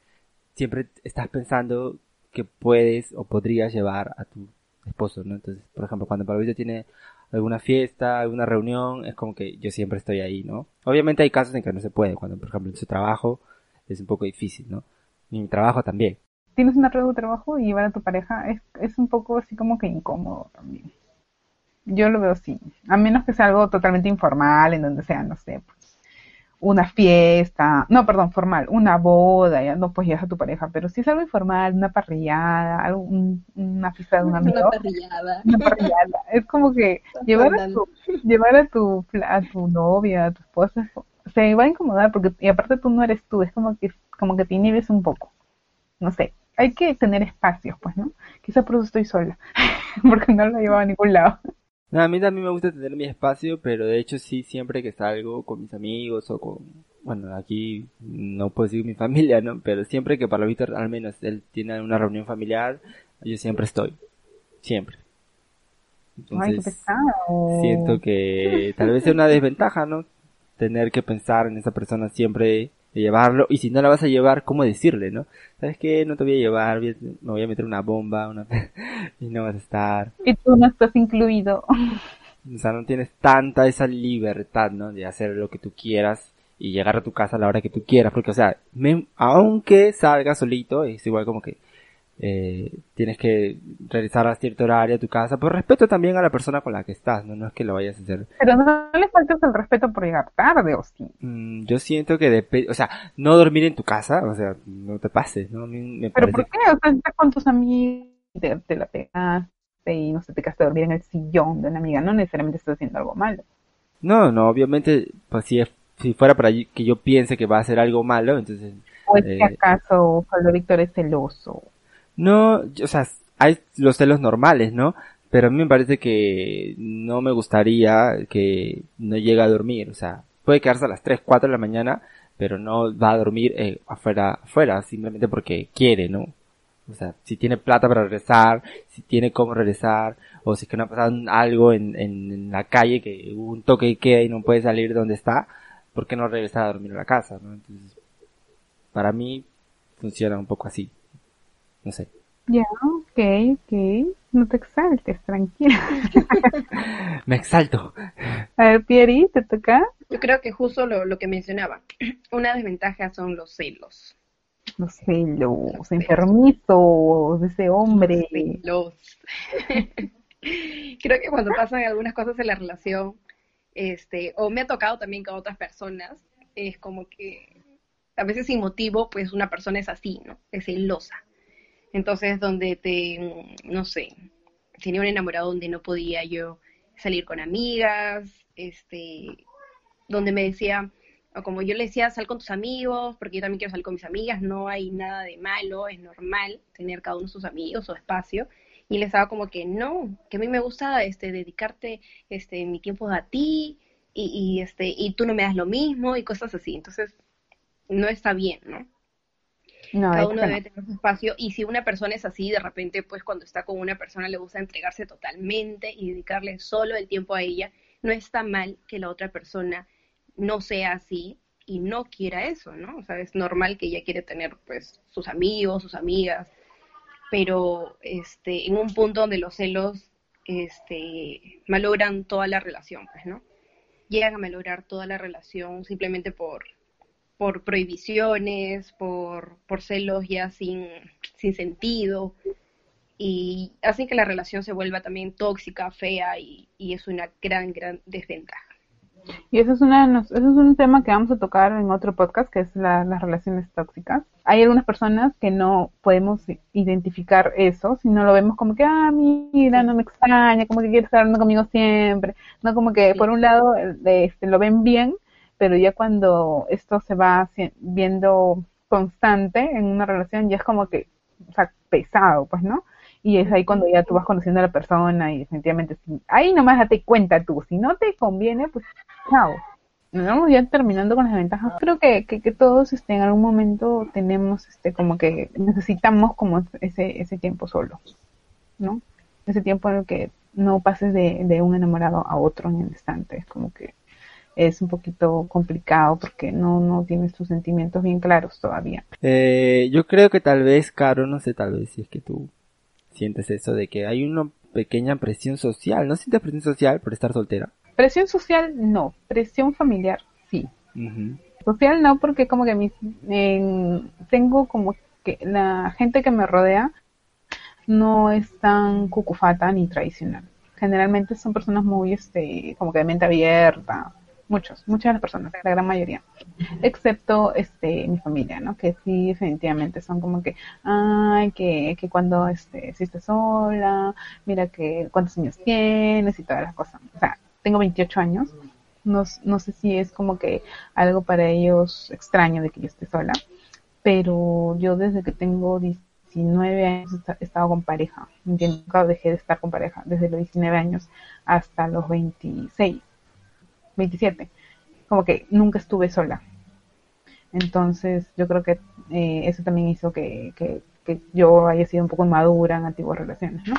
siempre estás pensando que puedes o podrías llevar a tu esposo, ¿no? Entonces, por ejemplo, cuando Pablo tiene alguna fiesta, alguna reunión, es como que yo siempre estoy ahí, ¿no? Obviamente hay casos en que no se puede, cuando por ejemplo en su trabajo es un poco difícil, ¿no? Mi trabajo también. Tienes una red de trabajo y llevar a tu pareja es, es un poco así como que incómodo también. Yo lo veo así. A menos que sea algo totalmente informal, en donde sea, no sé, pues, una fiesta, no, perdón, formal, una boda, ya no pues llevas a tu pareja, pero si es algo informal, una parrillada, algo, un- una fiesta de un amigo, Una parrillada. una [LAUGHS] parrillada, es como que llevar a tu, llevar a tu, a tu novia, a tu esposa, se va a incomodar porque, y aparte tú no eres tú, es como que, como que te inhibes un poco, no sé, hay que tener espacios, pues, ¿no? Quizá por eso estoy sola, [LAUGHS] porque no lo llevo a ningún lado. No, a mí también me gusta tener mi espacio, pero de hecho sí, siempre que salgo con mis amigos o con, bueno, aquí no puedo decir mi [LAUGHS] familia, ¿no? Pero siempre que Pablo Víctor, al menos él tiene una reunión familiar, yo siempre estoy. Siempre. Ay, Entonces, pesado. siento que tal vez es una desventaja, ¿no? Tener que pensar en esa persona siempre de llevarlo, y si no la vas a llevar, ¿cómo decirle, no? ¿Sabes qué? No te voy a llevar, me voy a meter una bomba, una... [LAUGHS] y no vas a estar. Y tú no estás incluido. O sea, no tienes tanta esa libertad, ¿no? De hacer lo que tú quieras y llegar a tu casa a la hora que tú quieras. Porque, o sea, me- aunque salgas solito, es igual como que eh, tienes que regresar a cierto horario a tu casa. Por respeto también a la persona con la que estás, ¿no? No es que lo vayas a hacer. Pero no le faltes el respeto por llegar tarde, ¿o sí? Mm, yo siento que depende, o sea, no dormir en tu casa, o sea, no te pases, ¿no? Me ¿Pero parece por qué? O sea, estás con tus amigos, te, te la pegaste y no sé, te quedaste a dormir en el sillón de una amiga. No necesariamente estás haciendo algo malo. No, no, obviamente, pues si, es- si fuera para que yo piense que va a hacer algo malo, entonces, ¿O es que Eh, acaso Pablo Víctor es celoso? No, o sea, hay los celos normales, ¿no? Pero a mí me parece que no me gustaría que no llegue a dormir, o sea, puede quedarse a las 3, 4 de la mañana, pero no va a dormir eh, afuera, afuera, simplemente porque quiere, ¿no? O sea, si tiene plata para regresar, si tiene cómo regresar, o si es que no ha pasado algo en, en, en la calle, que hubo un toque y queda y no puede salir de donde está, ¿por qué no regresar a dormir a la casa, no? Entonces, para mí funciona un poco así. No sé. Ya, ok, ok. No te exaltes, tranquila. [LAUGHS] Me exalto. A ver, Pieri, ¿te toca? Yo creo que justo lo, lo que mencionaba, [CLEARS THROAT] una desventaja son los celos. Los celos, enfermizos de ese hombre. Celos. [LAUGHS] creo que cuando pasan algunas cosas en la relación, este, o me ha tocado también con otras personas, es como que a veces sin motivo, pues una persona es así, ¿no? Es celosa. Entonces, donde te, no sé, tenía un enamorado donde no podía yo salir con amigas, este, donde me decía, o como yo le decía, sal con tus amigos, porque yo también quiero salir con mis amigas, no hay nada de malo, es normal tener cada uno sus amigos, su espacio, y le estaba como que no, que a mí me gusta este dedicarte este mi tiempo a ti y, y este y tú no me das lo mismo y cosas así. Entonces, no está bien, ¿no? No, Cada uno debe no. tener su espacio y si una persona es así, de repente, pues cuando está con una persona le gusta entregarse totalmente y dedicarle solo el tiempo a ella, no está mal que la otra persona no sea así y no quiera eso, ¿no? O sea, es normal que ella quiere tener pues sus amigos, sus amigas, pero este en un punto donde los celos este malogran toda la relación, pues, ¿no? Llegan a malograr toda la relación simplemente por por prohibiciones, por, por celos ya sin, sin sentido, y hacen que la relación se vuelva también tóxica, fea, y, y es una gran, gran desventaja. Y eso es, una, eso es un tema que vamos a tocar en otro podcast, que es la- las relaciones tóxicas. Hay algunas personas que no podemos identificar eso, si no lo vemos como que, ah, mira, no me extraña, como que quiere estar hablando conmigo siempre. No como que, por un lado, este, lo ven bien, pero ya cuando esto se va viendo constante en una relación, ya es como que, pesado, pues, ¿no? Y es ahí cuando ya tú vas conociendo a la persona y definitivamente, si- ahí nomás date cuenta tú, si no te conviene, pues chao. Nos vamos ya terminando con las ventajas. Creo que, que, que todos este, en algún momento tenemos este como que necesitamos como ese, ese tiempo solo, ¿no? Ese tiempo en el que no pases de, de un enamorado a otro en el instante. Es como que es un poquito complicado porque no, no tienes tus sentimientos bien claros todavía. Eh, yo creo que tal vez, Caro, no sé, tal vez si es que tú sientes eso de que hay una pequeña presión social. ¿No sientes presión social por estar soltera? Presión social, no. Presión familiar, sí. Social no, porque como que mis, en- tengo como que la gente que me rodea no es tan cucufata ni tradicional. Generalmente son personas muy, este, como que de mente abierta. Muchos, muchas de las personas, la gran mayoría. Excepto, este, mi familia, ¿no? Que sí, definitivamente son como que, ay, que, que cuando, este, estás sola, mira que cuántos años tienes y todas las cosas. O sea, tengo 28 años. No, no sé si es como que algo para ellos extraño de que yo esté sola, pero yo desde que tengo 19 años he esta- he estado con pareja, ¿entiendes? Nunca dejé de estar con pareja, desde los 19 años hasta los 26, 27, como que nunca estuve sola. Entonces yo creo que eh, eso también hizo que, que, que yo haya sido un poco inmadura en antiguas relaciones, ¿no?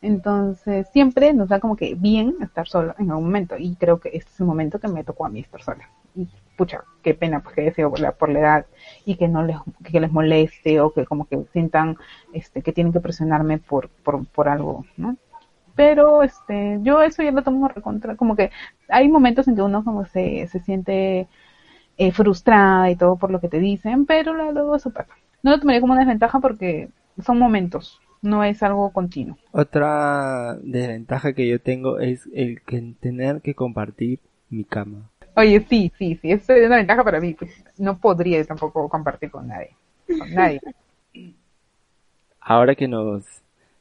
Entonces, siempre nos da como que bien estar solo en algún momento. Y creo que este es el momento que me tocó a mí estar sola. Y pucha, qué pena pues que sido por la, por la edad y que no les, que les moleste o que como que sientan este, que tienen que presionarme por, por, por algo, ¿no? Pero este, yo eso ya lo tomo recontra, como que hay momentos en que uno como se, se siente eh, frustrada y todo por lo que te dicen, pero luego eso pasa. No lo tomaría como una desventaja porque son momentos, no es algo continuo. Otra desventaja que yo tengo es el que tener que compartir mi cama. Oye, sí, sí, sí, eso es una ventaja para mí. Pues no podría tampoco compartir con nadie. Con nadie. [LAUGHS] Ahora que nos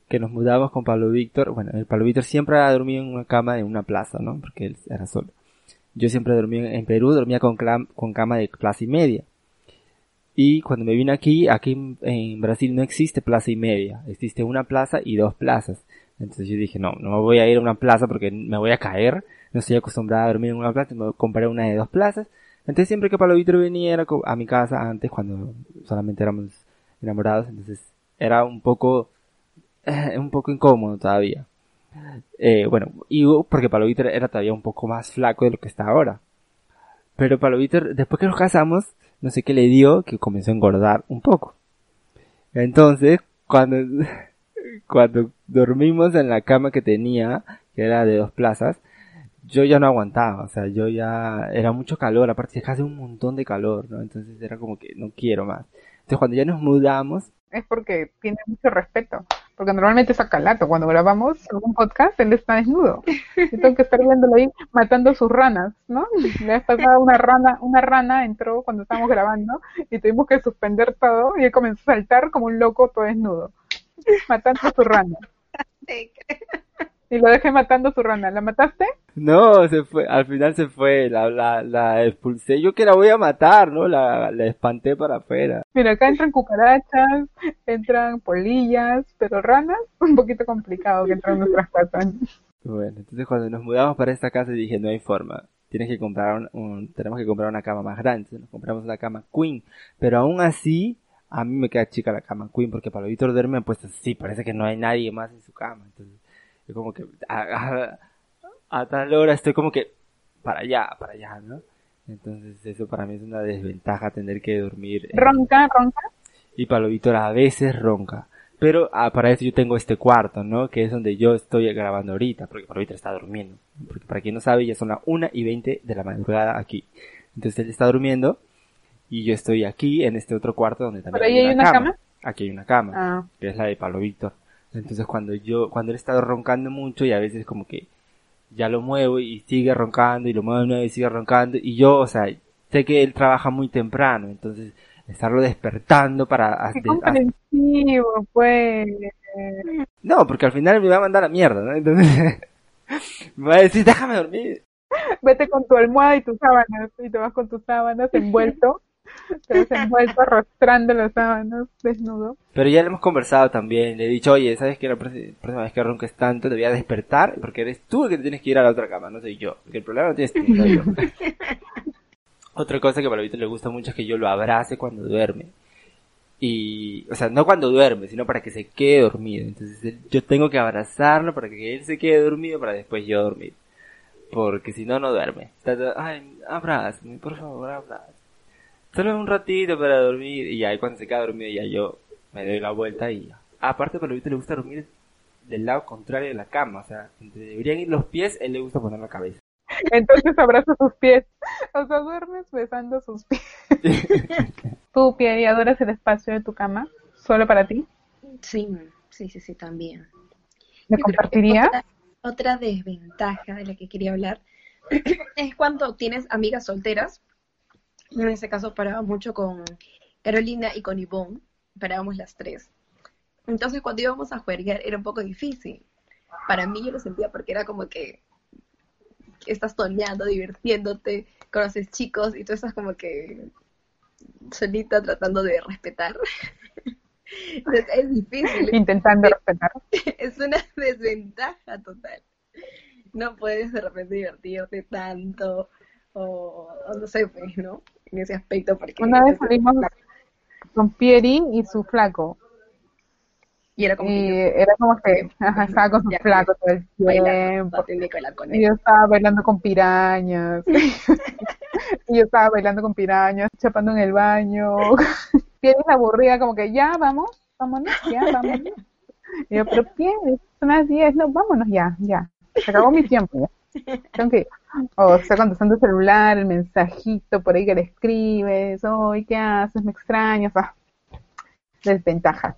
que nos mudamos con Pablo Víctor, bueno, el Pablo Víctor siempre ha dormido en una cama en una plaza, ¿no? Porque él era solo. Yo siempre dormía en Perú, dormía con, con cama de plaza y media. Y cuando me vine aquí, aquí en, Brasil no existe plaza y media, existe una plaza y dos plazas. Entonces yo dije, no, no me voy a ir a una plaza porque me voy a caer, no estoy acostumbrada a dormir en una plaza, me comprar una de dos plazas. Entonces siempre que Pablo Víctor venía a mi casa antes cuando solamente éramos enamorados, entonces era un poco, [LAUGHS] eh, un poco incómodo todavía. Eh, bueno, y porque Pablo Víctor era todavía un poco más flaco de lo que está ahora. Pero Pablo Víctor, después que nos casamos, no sé qué le dio, que comenzó a engordar un poco. Entonces, cuando, [LAUGHS] cuando dormimos en la cama que tenía, que era de dos plazas, yo ya no aguantaba, o sea, yo ya, era mucho calor, aparte es hace un montón de calor, ¿no? Entonces era como que no quiero más. Entonces cuando ya nos mudamos, Es porque tiene mucho respeto. Porque normalmente es acalato. Cuando grabamos algún podcast, él está desnudo. Yo tengo que estar viéndolo ahí matando sus ranas, ¿no? La vez pasada una rana, una rana entró cuando estábamos grabando y tuvimos que suspender todo y él comenzó a saltar como un loco todo desnudo. Matando a su rana. Y lo dejé matando a su rana. ¿La mataste? no, se fue, al final se fue, la, la, la expulsé, yo que la voy a matar, ¿no? La, la espanté para afuera. Mira, acá entran cucarachas, entran polillas, pero ranas, [LAUGHS] un poquito complicado que entran en nuestras casas. Bueno, entonces cuando nos mudamos para esta casa dije, no hay forma. Tienes que comprar un, un- tenemos que comprar una cama más grande. Entonces nos compramos una cama queen. Pero aún así, a mí me queda chica la cama queen porque para Víctor duerme pues así, parece que no hay nadie más en su cama. Entonces, yo como que a, a- a tal hora estoy como que para allá, para allá, ¿no? Entonces eso para mí es una desventaja tener que dormir. Ronca, ronca. y Pablo Víctor a veces ronca. Pero ah, para eso yo tengo este cuarto, ¿no? Que es donde yo estoy grabando ahorita, porque Pablo Víctor está durmiendo. Porque para quien no sabe, ya son las 1 y 20 de la madrugada aquí. Entonces él está durmiendo y yo estoy aquí en este otro cuarto donde también ¿Pero ahí hay una cama? Aquí hay una cama, Ah, que es la de Pablo Víctor. Entonces cuando yo, cuando él está roncando mucho y a veces como que ya lo muevo y sigue roncando y lo muevo de nuevo y sigue roncando y yo, o sea, sé que él trabaja muy temprano, entonces estarlo despertando para qué comprensivo, pues. no, porque al final me va a mandar a mierda, ¿no? Entonces [LAUGHS] me va a decir, déjame dormir. Vete con tu almohada y tus sábanas, y te vas con tus sábanas [LAUGHS] envuelto, envuelto arrastrando las sábanas desnudo. Pero ya lo hemos conversado también, le he dicho, oye, ¿sabes que la próxima vez que ronques tanto te voy a despertar? Porque eres tú el que tienes que ir a la otra cama, no soy yo. Porque el problema no tienes tú, soy yo. [LAUGHS] Otra cosa que para Víctor le gusta mucho es que yo lo abrace cuando duerme. Y, o sea, no cuando duerme, sino para que se quede dormido. Entonces yo tengo que abrazarlo para que él se quede dormido para después yo dormir. Porque si no, no duerme. Ay, abrázame, por favor, abrázame. Solo un ratito para dormir. Y ahí cuando se queda dormido ya yo me doy la vuelta y ya. Aparte, para Víctor le gusta dormir del lado contrario de la cama. O sea, donde deberían ir los pies, él le gusta poner la cabeza. Entonces abraza sus pies. O sea, duermes besando sus pies. [LAUGHS] ¿Tú, Pierre, adoras el espacio de tu cama? ¿Solo para ti? Sí, sí, sí, sí, también. ¿Me? Otra, otra desventaja de la que quería hablar [CLEARS THROAT] es cuando tienes amigas solteras. En ese caso paraba mucho con Carolina y con Ivonne, parábamos las tres. Entonces cuando íbamos a jugar era un poco difícil. Para mí yo lo sentía porque era como que estás toneando, divirtiéndote, conoces chicos y tú estás como que solita tratando de respetar. [LAUGHS] Entonces, es difícil Intentando respetar. [LAUGHS] es una desventaja total. No puedes de repente divertirte tanto o, o no sé, pues, ¿no? En ese aspecto porque Una vez salimos con Pieri y su flaco. y era como Y que era como que [LAUGHS] ajá, estaba con su flaco todo el tiempo. con Y él. yo estaba bailando con pirañas. [LAUGHS] [LAUGHS] y yo estaba bailando con pirañas, chapando en el baño. Pierre se aburrida, como que ya, vamos, vámonos, ya, vámonos. Y yo, pero Pierre, son las 10, no, vámonos ya, ya. Se acabó mi tiempo ya. Tengo que ir. O está contestando el celular, el mensajito por ahí que le escribes, hoy, ¿qué haces? Me extrañas. Ah, desventaja.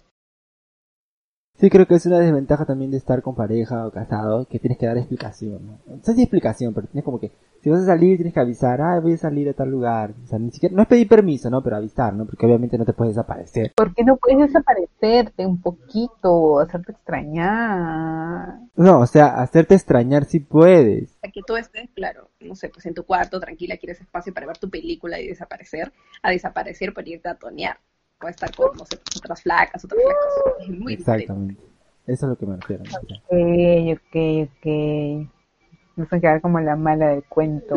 Sí, creo que es una desventaja también de estar con pareja o casado, que tienes que dar explicación, ¿no? Explicación, pero tienes como que, si vas a salir tienes que avisar, ah, voy a salir a tal lugar. O sea, ni siquiera, no es pedir permiso, ¿no? Pero avisar, ¿no? Porque obviamente no te puedes desaparecer. ¿Por qué no puedes desaparecerte un poquito, hacerte extrañar? No, o sea, hacerte extrañar si puedes. A que tú estés, claro, no sé, pues en tu cuarto, tranquila, quieres espacio para ver tu película y desaparecer, a desaparecer por irte a tonear. Puede estar con, no sé, pues, otras flacas, otros flacos. Es muy diferente. Exactamente. Eso es lo que me refiero. O Ok, ok, ok. No sé quedar como la mala del cuento.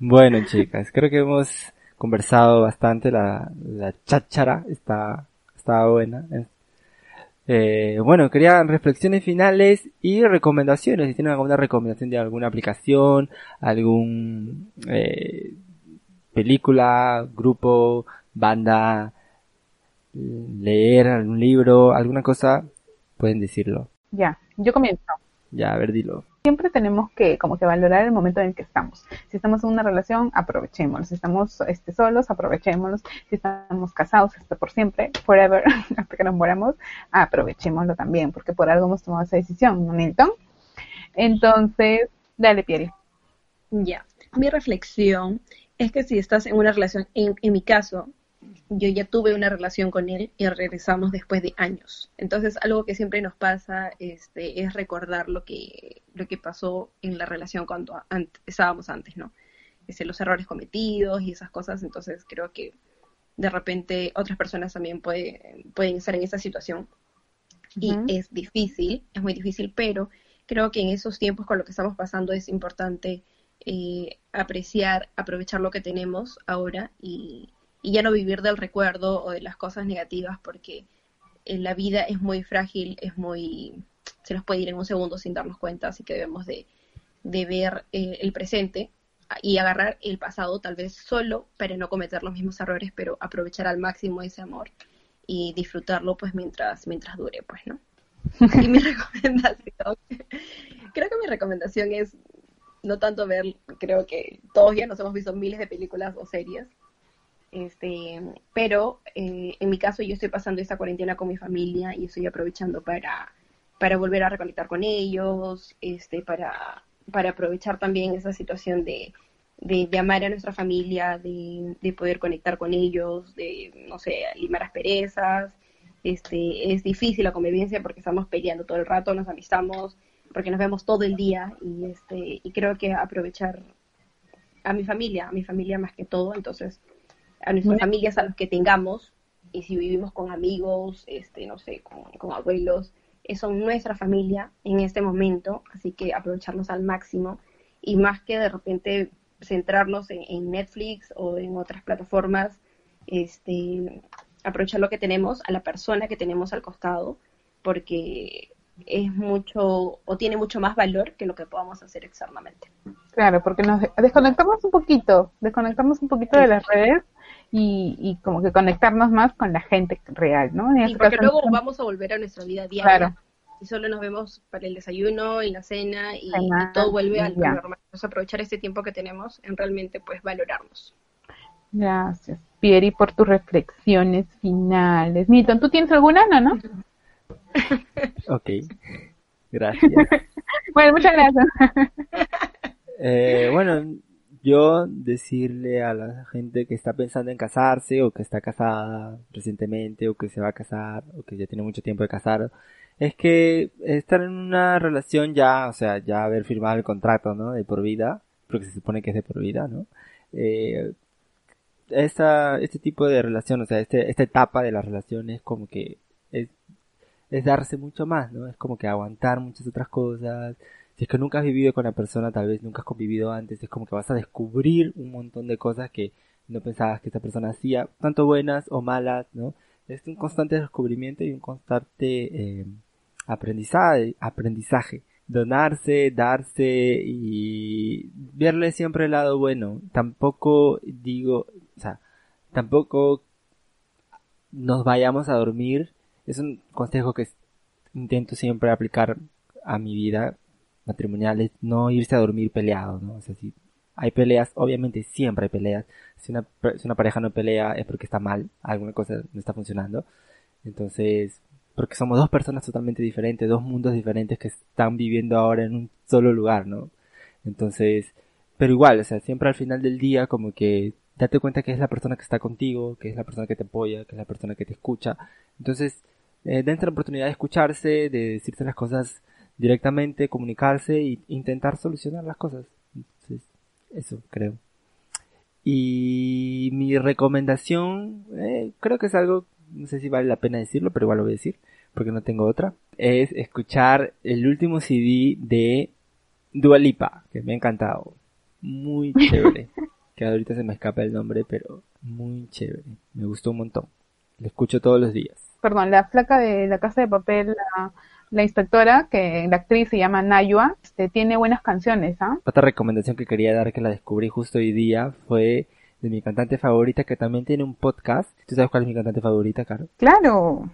Bueno, chicas, creo que hemos conversado bastante. La, la cháchara está, está buena. Eh, bueno, quería reflexiones finales y recomendaciones. Si tienen alguna recomendación de alguna aplicación, algún eh, película, grupo, banda, leer algún libro, alguna cosa, pueden decirlo. ya, yo comienzo. Ya, a ver, dilo. Siempre tenemos que como que valorar el momento en el que estamos. Si estamos en una relación, aprovechémoslo. Si estamos este, solos, aprovechémoslo. Si estamos casados, hasta por siempre, forever, [LAUGHS] hasta que nos moramos, aprovechémoslo también, porque por algo hemos tomado esa decisión, ¿no, Milton? Entonces, dale, Pieri. Ya, mi reflexión es que si estás en una relación, en, en mi caso, yo ya tuve una relación con él y regresamos después de años. Entonces, algo que siempre nos pasa este, es recordar lo que, lo que pasó en la relación cuando an- estábamos antes, ¿no? Este, los errores cometidos y esas cosas. Entonces, creo que de repente otras personas también puede- pueden estar en esa situación y Ujú. es difícil, es muy difícil, pero creo que en esos tiempos con lo que estamos pasando es importante eh, apreciar, aprovechar lo que tenemos ahora y, y ya no vivir del recuerdo o de las cosas negativas porque la vida es muy frágil, es muy, se nos puede ir en un segundo sin darnos cuenta, así que debemos de, de ver eh, el presente y agarrar el pasado tal vez solo para no cometer los mismos errores, pero aprovechar al máximo ese amor y disfrutarlo pues mientras, mientras dure, pues, ¿no? [LAUGHS] Y mi recomendación, creo que mi recomendación es no tanto ver, creo que todos ya nos hemos visto miles de películas o series, este, pero eh, en mi caso yo estoy pasando esta cuarentena con mi familia y estoy aprovechando para, para volver a reconectar con ellos, este, para, para aprovechar también esa situación de, de, de amar a nuestra familia, de, de poder conectar con ellos, de, no sé, limar asperezas. Este, es difícil la convivencia porque estamos peleando todo el rato, nos amistamos, porque nos vemos todo el día y, este, y creo que aprovechar a mi familia, a mi familia más que todo, entonces a nuestras familias, a los que tengamos, y si vivimos con amigos, este, no sé, con, con abuelos, eh, son nuestra familia en este momento, así que aprovecharlos al máximo. Y más que de repente centrarnos en, en Netflix o en otras plataformas, este, aprovechar lo que tenemos, a la persona que tenemos al costado, porque es mucho o tiene mucho más valor que lo que podamos hacer externamente. Claro, porque nos de- desconectamos un poquito, desconectamos un poquito de las redes y, y como que conectarnos más con la gente real, ¿no? En Y este porque caso, luego vamos a volver a nuestra vida diaria Claro. y solo nos vemos para el desayuno y la cena y, Cena, y todo vuelve al y ya. normal. Entonces aprovechar este tiempo que tenemos en realmente pues valorarnos. Gracias, Pieri, por tus reflexiones finales. Milton, ¿tú tienes alguna, no, no? [LAUGHS] Ok. Gracias. [LAUGHS] Bueno, muchas gracias. Eh, bueno, yo decirle a la gente que está pensando en casarse o que está casada recientemente o que se va a casar o que ya tiene mucho tiempo de casar, es que estar en una relación ya, o sea, ya haber firmado el contrato, ¿no? De por vida, porque se supone que es de por vida, ¿no? Eh, esta, este tipo de relación, o sea, este, esta etapa de la relación es como que es, es darse mucho más, ¿no? Es como que aguantar muchas otras cosas, si es que nunca has vivido con la persona, tal vez nunca has convivido antes, es como que vas a descubrir un montón de cosas que no pensabas que esa persona hacía, tanto buenas o malas, ¿no? Es un constante descubrimiento y un constante eh, aprendizaje, aprendizaje. Donarse, darse y verle siempre el lado bueno. Tampoco digo, o sea, tampoco nos vayamos a dormir. Es un consejo que intento siempre aplicar a mi vida matrimonial es no irse a dormir peleado, ¿no? O sea, si hay peleas, obviamente siempre hay peleas. Si una, si una pareja no pelea es porque está mal, alguna cosa no está funcionando. Entonces, porque somos dos personas totalmente diferentes, dos mundos diferentes que están viviendo ahora en un solo lugar, ¿no? Entonces, pero igual, o sea, siempre al final del día como que date cuenta que es la persona que está contigo, que es la persona que te apoya, que es la persona que te escucha. Entonces, eh, dense la oportunidad de escucharse, de decirse las cosas directamente, comunicarse e intentar solucionar las cosas. Entonces, eso creo. Y mi recomendación, eh, creo que es algo, no sé si vale la pena decirlo, pero igual lo voy a decir, porque no tengo otra, es escuchar el último CD de Dualipa, que me ha encantado. Muy [LAUGHS] chévere. que ahorita se me escapa el nombre, pero muy chévere. Me gustó un montón. Lo escucho todos los días. Perdón, la flaca de la casa de papel, la, la inspectora, que la actriz se llama Nayua, este, tiene buenas canciones, ¿ah? Otra recomendación que quería dar que la descubrí justo hoy día fue de mi cantante favorita que también tiene un podcast. ¿Tú sabes cuál es mi cantante favorita, Caro? Claro.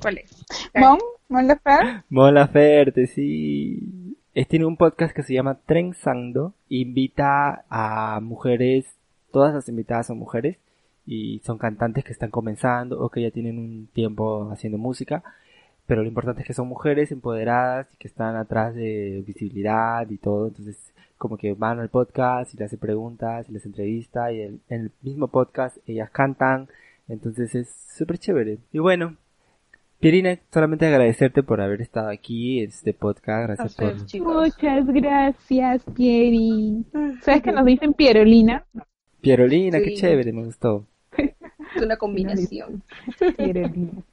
¿Cuál es? Mon, Mon Laferte. [LAUGHS] Mon Laferte, sí. Es, tiene un podcast que se llama Trenzando. Invita a mujeres, todas las invitadas son mujeres y son cantantes que están comenzando o que ya tienen un tiempo haciendo música. Pero lo importante es que son mujeres empoderadas y que están atrás de visibilidad y todo. Entonces, como que van al podcast y le hacen preguntas y les entrevista y en el mismo podcast ellas cantan. Entonces es súper chévere. Y bueno, Pierina, solamente agradecerte por haber estado aquí en este podcast. Gracias A ustedes, por... chicos. Muchas gracias, Pieri. ¿Sabes que nos dicen Pierolina? Pierolina, qué chévere, me gustó. [LAUGHS] Es una combinación. Pierolina.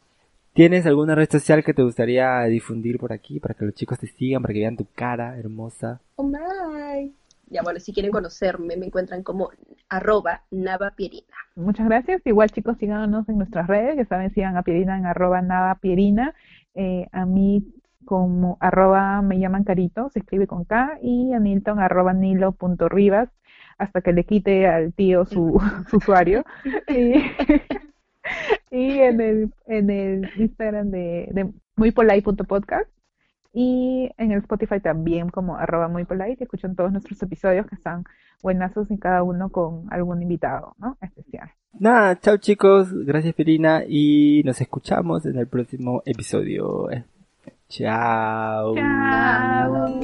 ¿Tienes alguna red social que te gustaría difundir por aquí para que los chicos te sigan, para que vean tu cara hermosa? Oh my. Ya bueno, si quieren conocerme, me encuentran como arroba navapierina. Muchas gracias. Igual chicos, síganos en nuestras redes. Ya saben, sigan a Pierina en arroba nada Pierina. Eh, a mí como arroba me llaman Carito, se escribe con K. Y a Nilton arroba nilo.rivas hasta que le quite al tío su, su [LAUGHS] usuario. [LAUGHS] Y, [LAUGHS] y en el, en el Instagram de, de muypolite.podcast. Y en el Spotify también como arroba muy polite. Escuchan todos nuestros episodios que están buenazos y cada uno con algún invitado, ¿no? Especial. Nada, chao chicos, gracias Pierina y nos escuchamos en el próximo episodio. Chao. Chao.